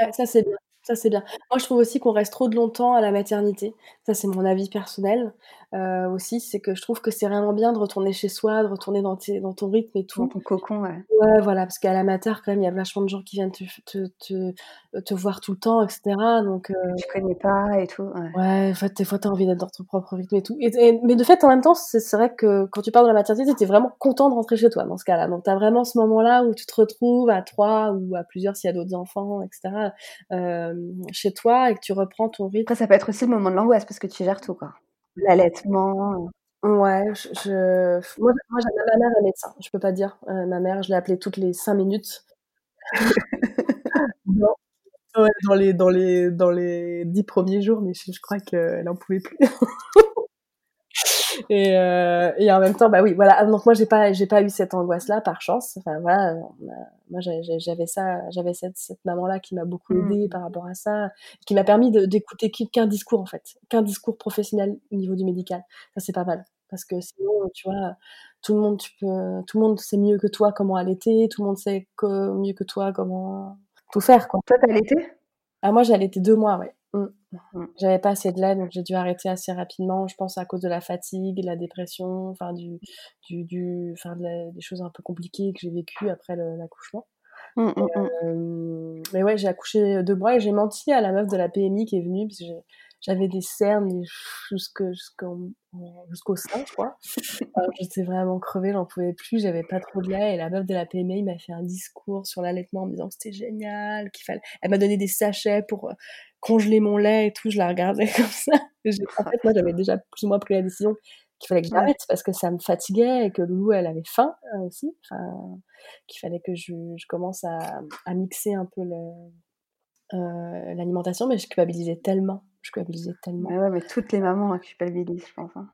Speaker 2: Ouais, ça c'est bien. Ça c'est bien. Moi je trouve aussi qu'on reste trop de longtemps à la maternité. Ça c'est mon avis personnel euh, aussi, c'est que je trouve que c'est vraiment bien de retourner chez soi, de retourner dans, tes, dans ton rythme et
Speaker 1: Dans
Speaker 2: tout.
Speaker 1: ton cocon, ouais.
Speaker 2: Ouais, voilà, parce qu'à la mater, quand même, il y a vachement de gens qui viennent te, te, te, te voir tout le temps, etc. Donc, euh,
Speaker 1: Tu connais pas et tout. Ouais.
Speaker 2: ouais, en fait, des fois, t'as envie d'être dans ton propre rythme et tout. Et, et- mais de fait, en même temps, c'est vrai que quand tu pars de la maternité, t'es vraiment content de rentrer chez toi dans ce cas-là. Donc, t'as vraiment ce moment-là où tu te retrouves à trois ou à plusieurs s'il y a d'autres enfants, etc. euh, chez toi et que tu reprends ton rythme.
Speaker 1: Après, ça peut être aussi le moment de l'angoisse parce que tu gères tout, quoi. L'allaitement.
Speaker 2: Ouais, je, je- moi, moi, ma mère est médecin, je peux pas dire. Euh, ma mère, je l'ai appelée toutes les cinq minutes. Non. Ouais, dans les, dans les, dans les dix premiers jours, mais je, je crois qu'elle en pouvait plus. et, euh, et en même temps, bah oui, voilà. Donc moi, j'ai pas, j'ai pas eu cette angoisse-là, par chance. Enfin voilà, moi j'avais ça, j'avais cette, cette maman-là qui m'a beaucoup
Speaker 1: Mm.
Speaker 2: aidée par rapport à ça, qui m'a permis d'écouter qu'un qu'un discours en fait, qu'un discours professionnel au niveau du médical. Ça c'est pas mal, parce que sinon, tu vois, tout le monde, tu peux, tout le monde sait mieux que toi comment allaiter, tout le monde sait que, mieux que toi comment tout faire quoi.
Speaker 1: Toi, t'as allaité?
Speaker 2: Ah, moi, j'ai allaité deux mois, ouais. Mm.
Speaker 1: Mm.
Speaker 2: J'avais pas assez de lait, donc j'ai dû arrêter assez rapidement, je pense à cause de la fatigue, de la dépression, enfin du, du, du, enfin de la- des choses un peu compliquées que j'ai vécues après l'accouchement. Euh, mais ouais, j'ai accouché deux mois et j'ai menti à la meuf de la PMI qui est venue parce que j'avais des cernes jusque- jusqu'en- jusqu'au sein, je crois. Alors, J'étais vraiment crevée, j'en pouvais plus, j'avais pas trop de lait et la meuf de la PMI m'a fait un discours sur l'allaitement en me disant que c'était génial, qu'il fallait. Elle m'a donné des sachets pour euh, congeler mon lait et tout, je la regardais comme ça. Et j'ai- En fait, moi, j'avais déjà plus ou moins pris la décision qu'il fallait que
Speaker 1: Ouais.
Speaker 2: j'arrête parce que ça me fatiguait et que Loulou, elle avait faim euh, aussi. Enfin, qu'il fallait que je, je commence à, à mixer un peu euh, l'alimentation, mais je culpabilisais tellement. Je culpabilisais tellement
Speaker 1: Mais ouais, mais toutes les mamans hein, culpabilisent, je pense. hein.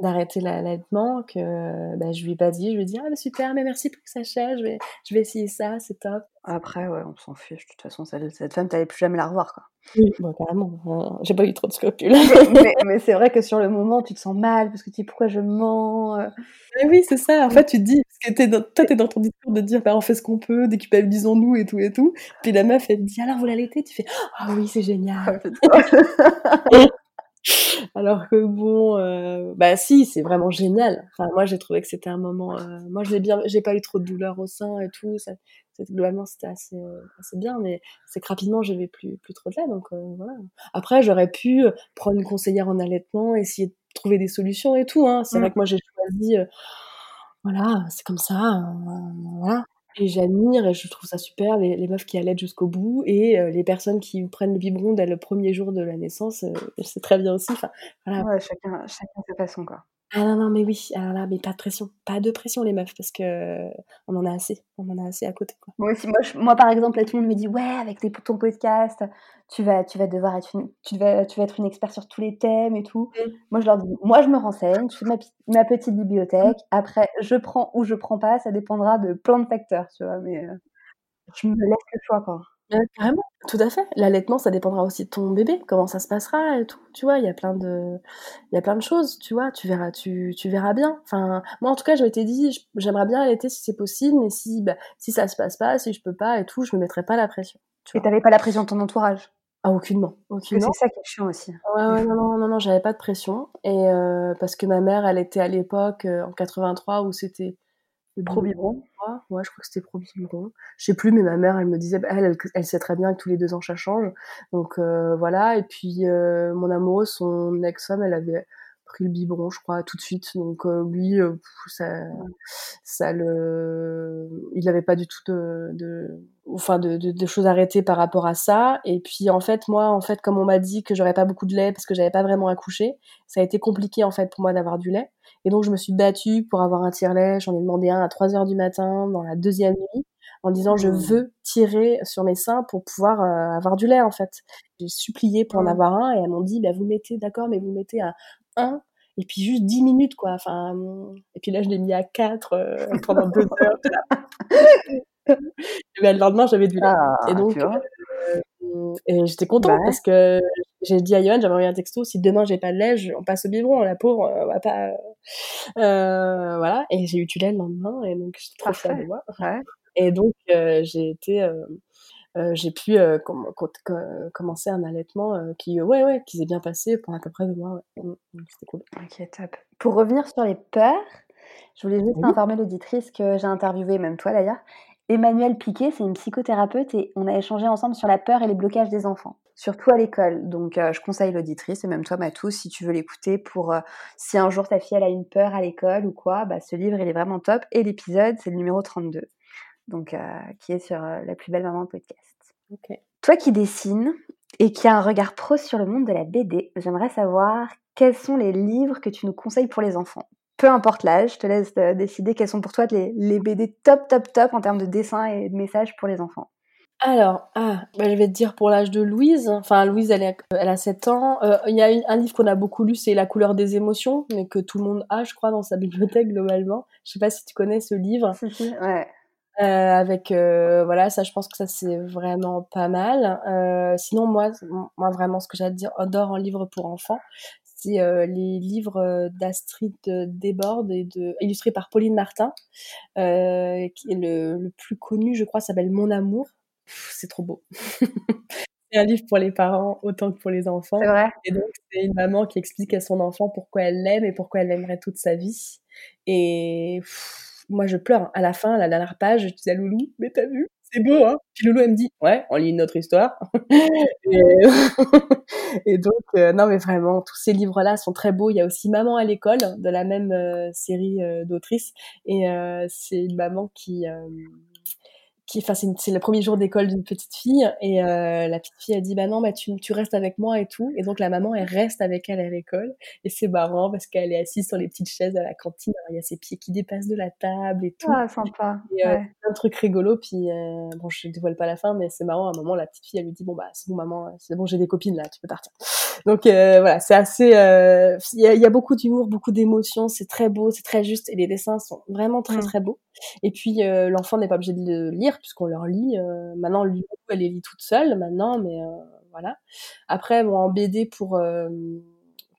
Speaker 2: D'arrêter la- l'allaitement que bah, je lui ai pas dit. Je lui ai dit, ah, bah, super, mais merci pour le sachet, je vais, je vais essayer ça, c'est top.
Speaker 1: Après, ouais, on s'en fiche. De toute façon, cette, cette femme, t'allais plus jamais la revoir, quoi.
Speaker 2: Oui, bon, carrément. euh, J'ai pas eu trop de scrupules.
Speaker 1: mais mais c'est vrai que sur le moment, tu te sens mal parce que tu dis pourquoi je mens. euh?
Speaker 2: Mais oui, c'est ça. En fait, tu te dis, parce que t'es dans, toi, t'es dans ton discours de dire, bah, on fait ce qu'on peut, déculpabilisons-nous et tout et tout. Puis la meuf, elle te dit, alors vous l'allaitez? Tu fais, ah oui, c'est génial. Alors que bon, euh, bah si, c'est vraiment génial. Enfin, moi, j'ai trouvé que c'était un moment. Euh, moi, j'ai bien, j'ai pas eu trop de douleur au sein et tout. Ça, globalement, c'était assez, assez bien, mais c'est que rapidement, j'avais plus, plus trop de lait. Donc euh, voilà. Après, j'aurais pu prendre une conseillère en allaitement, essayer de trouver des solutions et tout. Hein. C'est
Speaker 1: Mmh.
Speaker 2: vrai que moi, j'ai choisi. voilà, c'est comme ça. voilà. Et j'admire et je trouve ça super les, meufs qui allaitent jusqu'au bout et euh, les personnes qui prennent le biberon dès le premier jour de la naissance, euh, c'est très bien aussi. Enfin.
Speaker 1: Ouais, chacun, chacun sa façon, quoi.
Speaker 2: Ah non, non, mais oui, alors là, mais pas de pression. Pas de pression, les meufs, parce que on en a assez. On en a assez à côté, quoi.
Speaker 1: Moi aussi, moi, je- moi par exemple, là, tout le monde me dit ouais, avec tes, ton podcast, tu vas, tu vas devoir être une, tu vas, tu vas être une expert sur tous les thèmes et tout.
Speaker 2: Mm.
Speaker 1: Moi, je leur dis, moi, je me renseigne, je fais ma, ma petite bibliothèque. Après, je prends ou je prends pas, ça dépendra de plein de facteurs, tu vois. Mais euh, je me laisse le choix, quoi.
Speaker 2: Ouais, carrément, tout à fait. L'allaitement, ça dépendra aussi de ton bébé, comment ça se passera et tout. Tu vois, il y a plein de, il y a plein de choses, tu vois. Tu verras, tu, tu verras bien. Enfin, moi, en tout cas, je m'étais dit, j'aimerais bien allaiter si c'est possible, mais si, bah, si ça se passe pas, si je peux pas et tout, je me mettrai pas la pression. Tu
Speaker 1: Et
Speaker 2: vois.
Speaker 1: t'avais pas la pression de ton entourage?
Speaker 2: Ah, aucunement,
Speaker 1: Parce que
Speaker 2: aucunement.
Speaker 1: c'est ça qui est chiant aussi.
Speaker 2: Ouais, ouais, non, non, non, non, j'avais pas de pression. Et euh, parce que ma mère, elle était à l'époque, euh, en 83, où c'était le
Speaker 1: Pro
Speaker 2: biberon.
Speaker 1: biberon.
Speaker 2: crois. Ouais, je crois que c'était pro biberon. Je sais plus, mais ma mère, elle me disait, bah, elle, elle, elle sait très bien que tous les deux ans, ça change. Donc euh, voilà. Et puis euh, mon amoureux, son ex-femme, elle avait pris le biberon, je crois, tout de suite. Donc euh, lui, euh, ça, ça le, il avait pas du tout de, de enfin de, de, de choses arrêtées par rapport à ça. Et puis en fait, moi, en fait, comme on m'a dit que j'aurais pas beaucoup de lait parce que j'avais pas vraiment accouché, ça a été compliqué en fait pour moi d'avoir du lait. Et donc je me suis battue pour avoir un tire-lait. J'en ai demandé un à 3 heures du matin dans la deuxième nuit en disant je
Speaker 1: Mmh.
Speaker 2: veux tirer sur mes seins pour pouvoir euh, avoir du lait en fait. J'ai supplié pour en
Speaker 1: Mmh.
Speaker 2: avoir un et elles m'ont dit bah vous mettez d'accord mais vous mettez à 1 et puis juste 10 minutes quoi. Enfin et puis là je l'ai mis à 4 euh, pendant deux heures. et ben, le lendemain j'avais du lait.
Speaker 1: Ah,
Speaker 2: et donc euh, et j'étais contente
Speaker 1: Bah
Speaker 2: parce que j'ai dit à Yoann, j'avais envoyé un texto, si demain j'ai pas de lait, je- on passe au biberon, la pauvre, euh, on va pas... Euh, voilà, et j'ai eu du lait le lendemain, et donc j'étais trop fière de moi.
Speaker 1: Ouais.
Speaker 2: Et donc euh, j'ai été... euh, j'ai pu euh, com- com- com- commencer un allaitement euh, qui, ouais, ouais, qui s'est bien passé pendant à peu près deux mois. Ouais. Mm, donc C'était cool.
Speaker 1: Ok, top. Pour revenir sur les peurs, je voulais juste
Speaker 2: Oui.
Speaker 1: informer l'auditrice que j'ai interviewée, même toi d'ailleurs. Emmanuelle Piquet, c'est une psychothérapeute et on a échangé ensemble sur la peur et les blocages des enfants, surtout à l'école. Donc euh, je conseille l'auditrice et même toi Matou, si tu veux l'écouter pour euh, si un jour ta fille elle a une peur à l'école ou quoi, bah, ce livre il est vraiment top. Et l'épisode c'est le numéro 32, donc euh, qui est sur euh, La plus belle maman podcast. Toi qui dessines et qui a un regard pro sur le monde de la BD, j'aimerais savoir quels sont les livres que tu nous conseilles pour les enfants. Peu importe l'âge, je te laisse euh, décider quels sont pour toi les, les BD top, top, top en termes de dessin et de messages pour les enfants.
Speaker 2: Alors, ah, bah, je vais te dire pour l'âge de Louise. Enfin, Louise, elle, est- elle a 7 ans. Euh, Il y a une- un livre qu'on a beaucoup lu, c'est La couleur des émotions, mais que tout le monde a, je crois, dans sa bibliothèque globalement. Je sais pas si tu connais ce livre.
Speaker 1: Si, si, ouais.
Speaker 2: Euh, avec euh, voilà ça je pense que ça c'est vraiment pas mal. Euh, sinon moi moi vraiment ce que j'adore en livre pour enfants c'est les livres d'Astrid Desbordes et de illustrés par Pauline Martin qui est le, le plus connu je crois s'appelle Mon amour. C'est trop beau. C'est un livre pour les parents autant que pour les enfants.
Speaker 1: C'est vrai.
Speaker 2: et donc c'est une maman qui explique à son enfant pourquoi elle l'aime et pourquoi elle l'aimerait toute sa vie. Et pff, moi je pleure à la fin la dernière page je dis à Loulou mais t'as vu c'est beau hein! Puis Loulou elle me dit ouais on lit une autre histoire et, donc euh, non mais vraiment tous ces livres là sont très beaux. Il y a aussi Maman à l'école de la même euh, série euh, d'autrices et c'est une maman qui qui, enfin, c'est, le premier jour d'école d'une petite fille et euh, la petite fille a dit bah non bah tu, tu restes avec moi et tout. Et donc la maman elle reste avec elle à l'école. Et c'est marrant parce qu'elle est assise sur les petites chaises à la cantine. Alors il y a ses pieds qui dépassent de la table et tout.
Speaker 1: Ah, sympa.
Speaker 2: et euh,
Speaker 1: Ouais.
Speaker 2: de trucs rigolos. Puis euh, bon je dévoile pas la fin mais c'est marrant. À un moment la petite fille elle lui dit bon bah c'est bon maman c'est bon j'ai des copines là tu peux partir donc euh, voilà c'est assez euh, il y, a, il y a beaucoup d'humour beaucoup d'émotions c'est très beau c'est très juste et les dessins sont vraiment très
Speaker 1: Mm.
Speaker 2: très beaux et puis euh, l'enfant n'est pas obligé de le lire puisqu'on leur lit euh, maintenant lui elle les lit toute seule maintenant mais euh, voilà après bon en BD pour euh,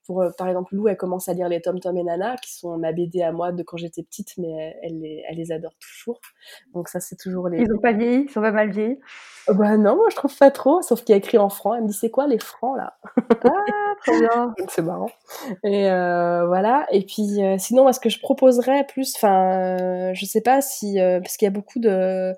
Speaker 2: pour, euh, par exemple, Lou, elle commence à lire les Tom Tom et Nana, qui sont ma BD à moi de quand j'étais petite, mais elle, les, elle les adore toujours. Donc ça, c'est toujours les...
Speaker 1: Ils ont pas vieilli, ils sont pas mal vieillis.
Speaker 2: Bah non, moi je trouve pas trop, sauf qu'il y a écrit en francs. Elle me dit c'est quoi les francs là?
Speaker 1: Ah, trop bien.
Speaker 2: C'est marrant. Et euh, voilà. Et puis euh, sinon, moi, ce que je proposerais plus, enfin, euh, je sais pas si euh, parce qu'il y a beaucoup de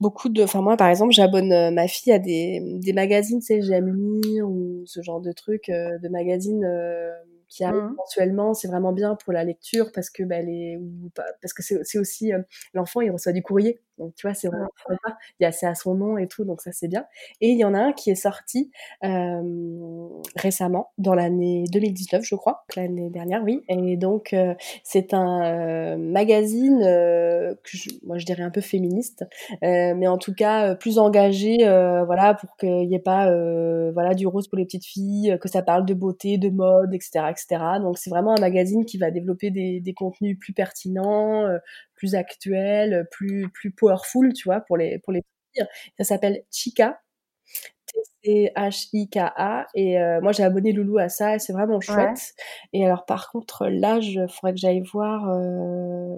Speaker 2: beaucoup de, enfin moi par exemple, j'abonne euh, ma fille à des des magazines, tu sais, j'aime lire ou ce genre de trucs, euh, de magazines. euh, qui arrivent
Speaker 1: Mhm.
Speaker 2: mensuellement, c'est vraiment bien pour la lecture parce que bah, les, ou pas- parce que c'est c'est aussi euh, l'enfant il reçoit du courrier, donc tu vois c'est vraiment sympa. Il y a c'est à son nom et tout, donc ça c'est bien. Et il y en a un qui est sorti euh, récemment, dans l'année 2019, je crois, l'année dernière, oui. Et donc, euh, c'est un euh, magazine, euh, que je, moi je dirais un peu féministe, euh, mais en tout cas euh, plus engagé, euh, voilà, pour qu'il n'y ait pas, euh, voilà, du rose pour les petites filles, que ça parle de beauté, de mode, etc., etc. Donc, c'est vraiment un magazine qui va développer des, des contenus plus pertinents, euh, plus actuels, plus plus powerful, tu vois, pour les pour les. Ça s'appelle Chica. T-C-H-I-K-A. Et euh, moi, j'ai abonné Loulou à ça et c'est vraiment chouette. Et alors, par contre, l'âge, il faudrait que j'aille voir. euh,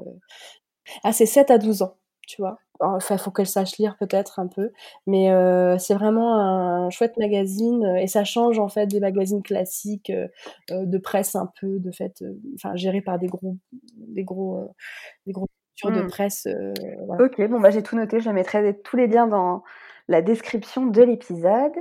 Speaker 2: Ah, c'est 7 à 12 ans, tu vois. Enfin, il faut qu'elle sache lire peut-être un peu. Mais euh, c'est vraiment un chouette magazine et ça change en fait des magazines classiques de presse un peu, de fait, enfin, gérés par des gros, des gros, des grosses de
Speaker 1: Mm.
Speaker 2: presse. euh, voilà.
Speaker 1: Ok, bon bah j'ai tout noté, je mettrai tous les liens dans la description de l'épisode.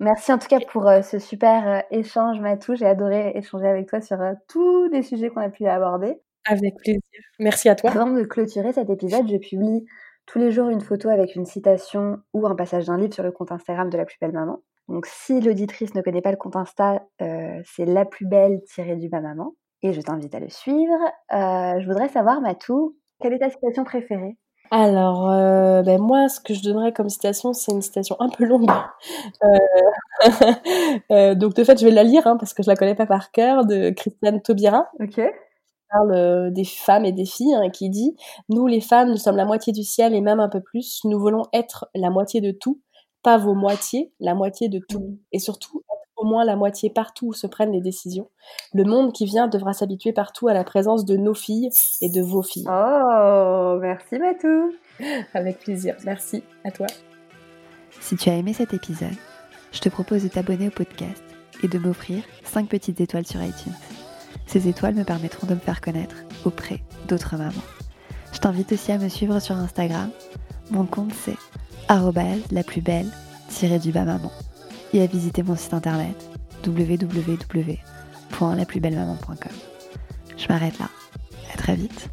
Speaker 1: Merci en tout cas pour euh, ce super euh, échange Matou, j'ai adoré échanger avec toi sur tous les sujets qu'on a pu aborder.
Speaker 2: Avec plaisir. Merci à toi.
Speaker 1: Avant de clôturer cet épisode, je publie tous les jours une photo avec une citation ou un passage d'un livre sur le compte Instagram de la plus belle maman. Donc si l'auditrice ne connaît pas le compte Insta, euh, c'est la plus belle tirée du bas maman. Et je t'invite à le suivre. Euh, je voudrais savoir, Matou, quelle est ta citation préférée?
Speaker 2: Alors, euh, ben moi, ce que je donnerais comme citation, c'est une citation un peu longue. Euh, euh, donc, de fait, je vais la lire hein, parce que je la connais pas par cœur, de Christiane Taubira.
Speaker 1: Ok.
Speaker 2: parle des femmes et des filles, hein, qui dit Nous, les femmes, nous sommes la moitié du ciel et même un peu plus. Nous voulons être la moitié de tout, pas vos moitiés, la moitié de tout. Et surtout, au moins la moitié partout où se prennent les décisions. Le monde qui vient devra s'habituer partout à la présence de nos filles et de vos filles.
Speaker 1: Oh, merci Matou.
Speaker 2: Avec plaisir. Merci à toi.
Speaker 3: Si tu as aimé cet épisode, je te propose de t'abonner au podcast et de m'offrir 5 petites étoiles sur iTunes. Ces étoiles me permettront de me faire connaître auprès d'autres mamans. Je t'invite aussi à me suivre sur Instagram. Mon compte c'est la plus belle du bas maman et à visiter mon site internet www.laplusbellemaman.com. Je m'arrête là. À très vite.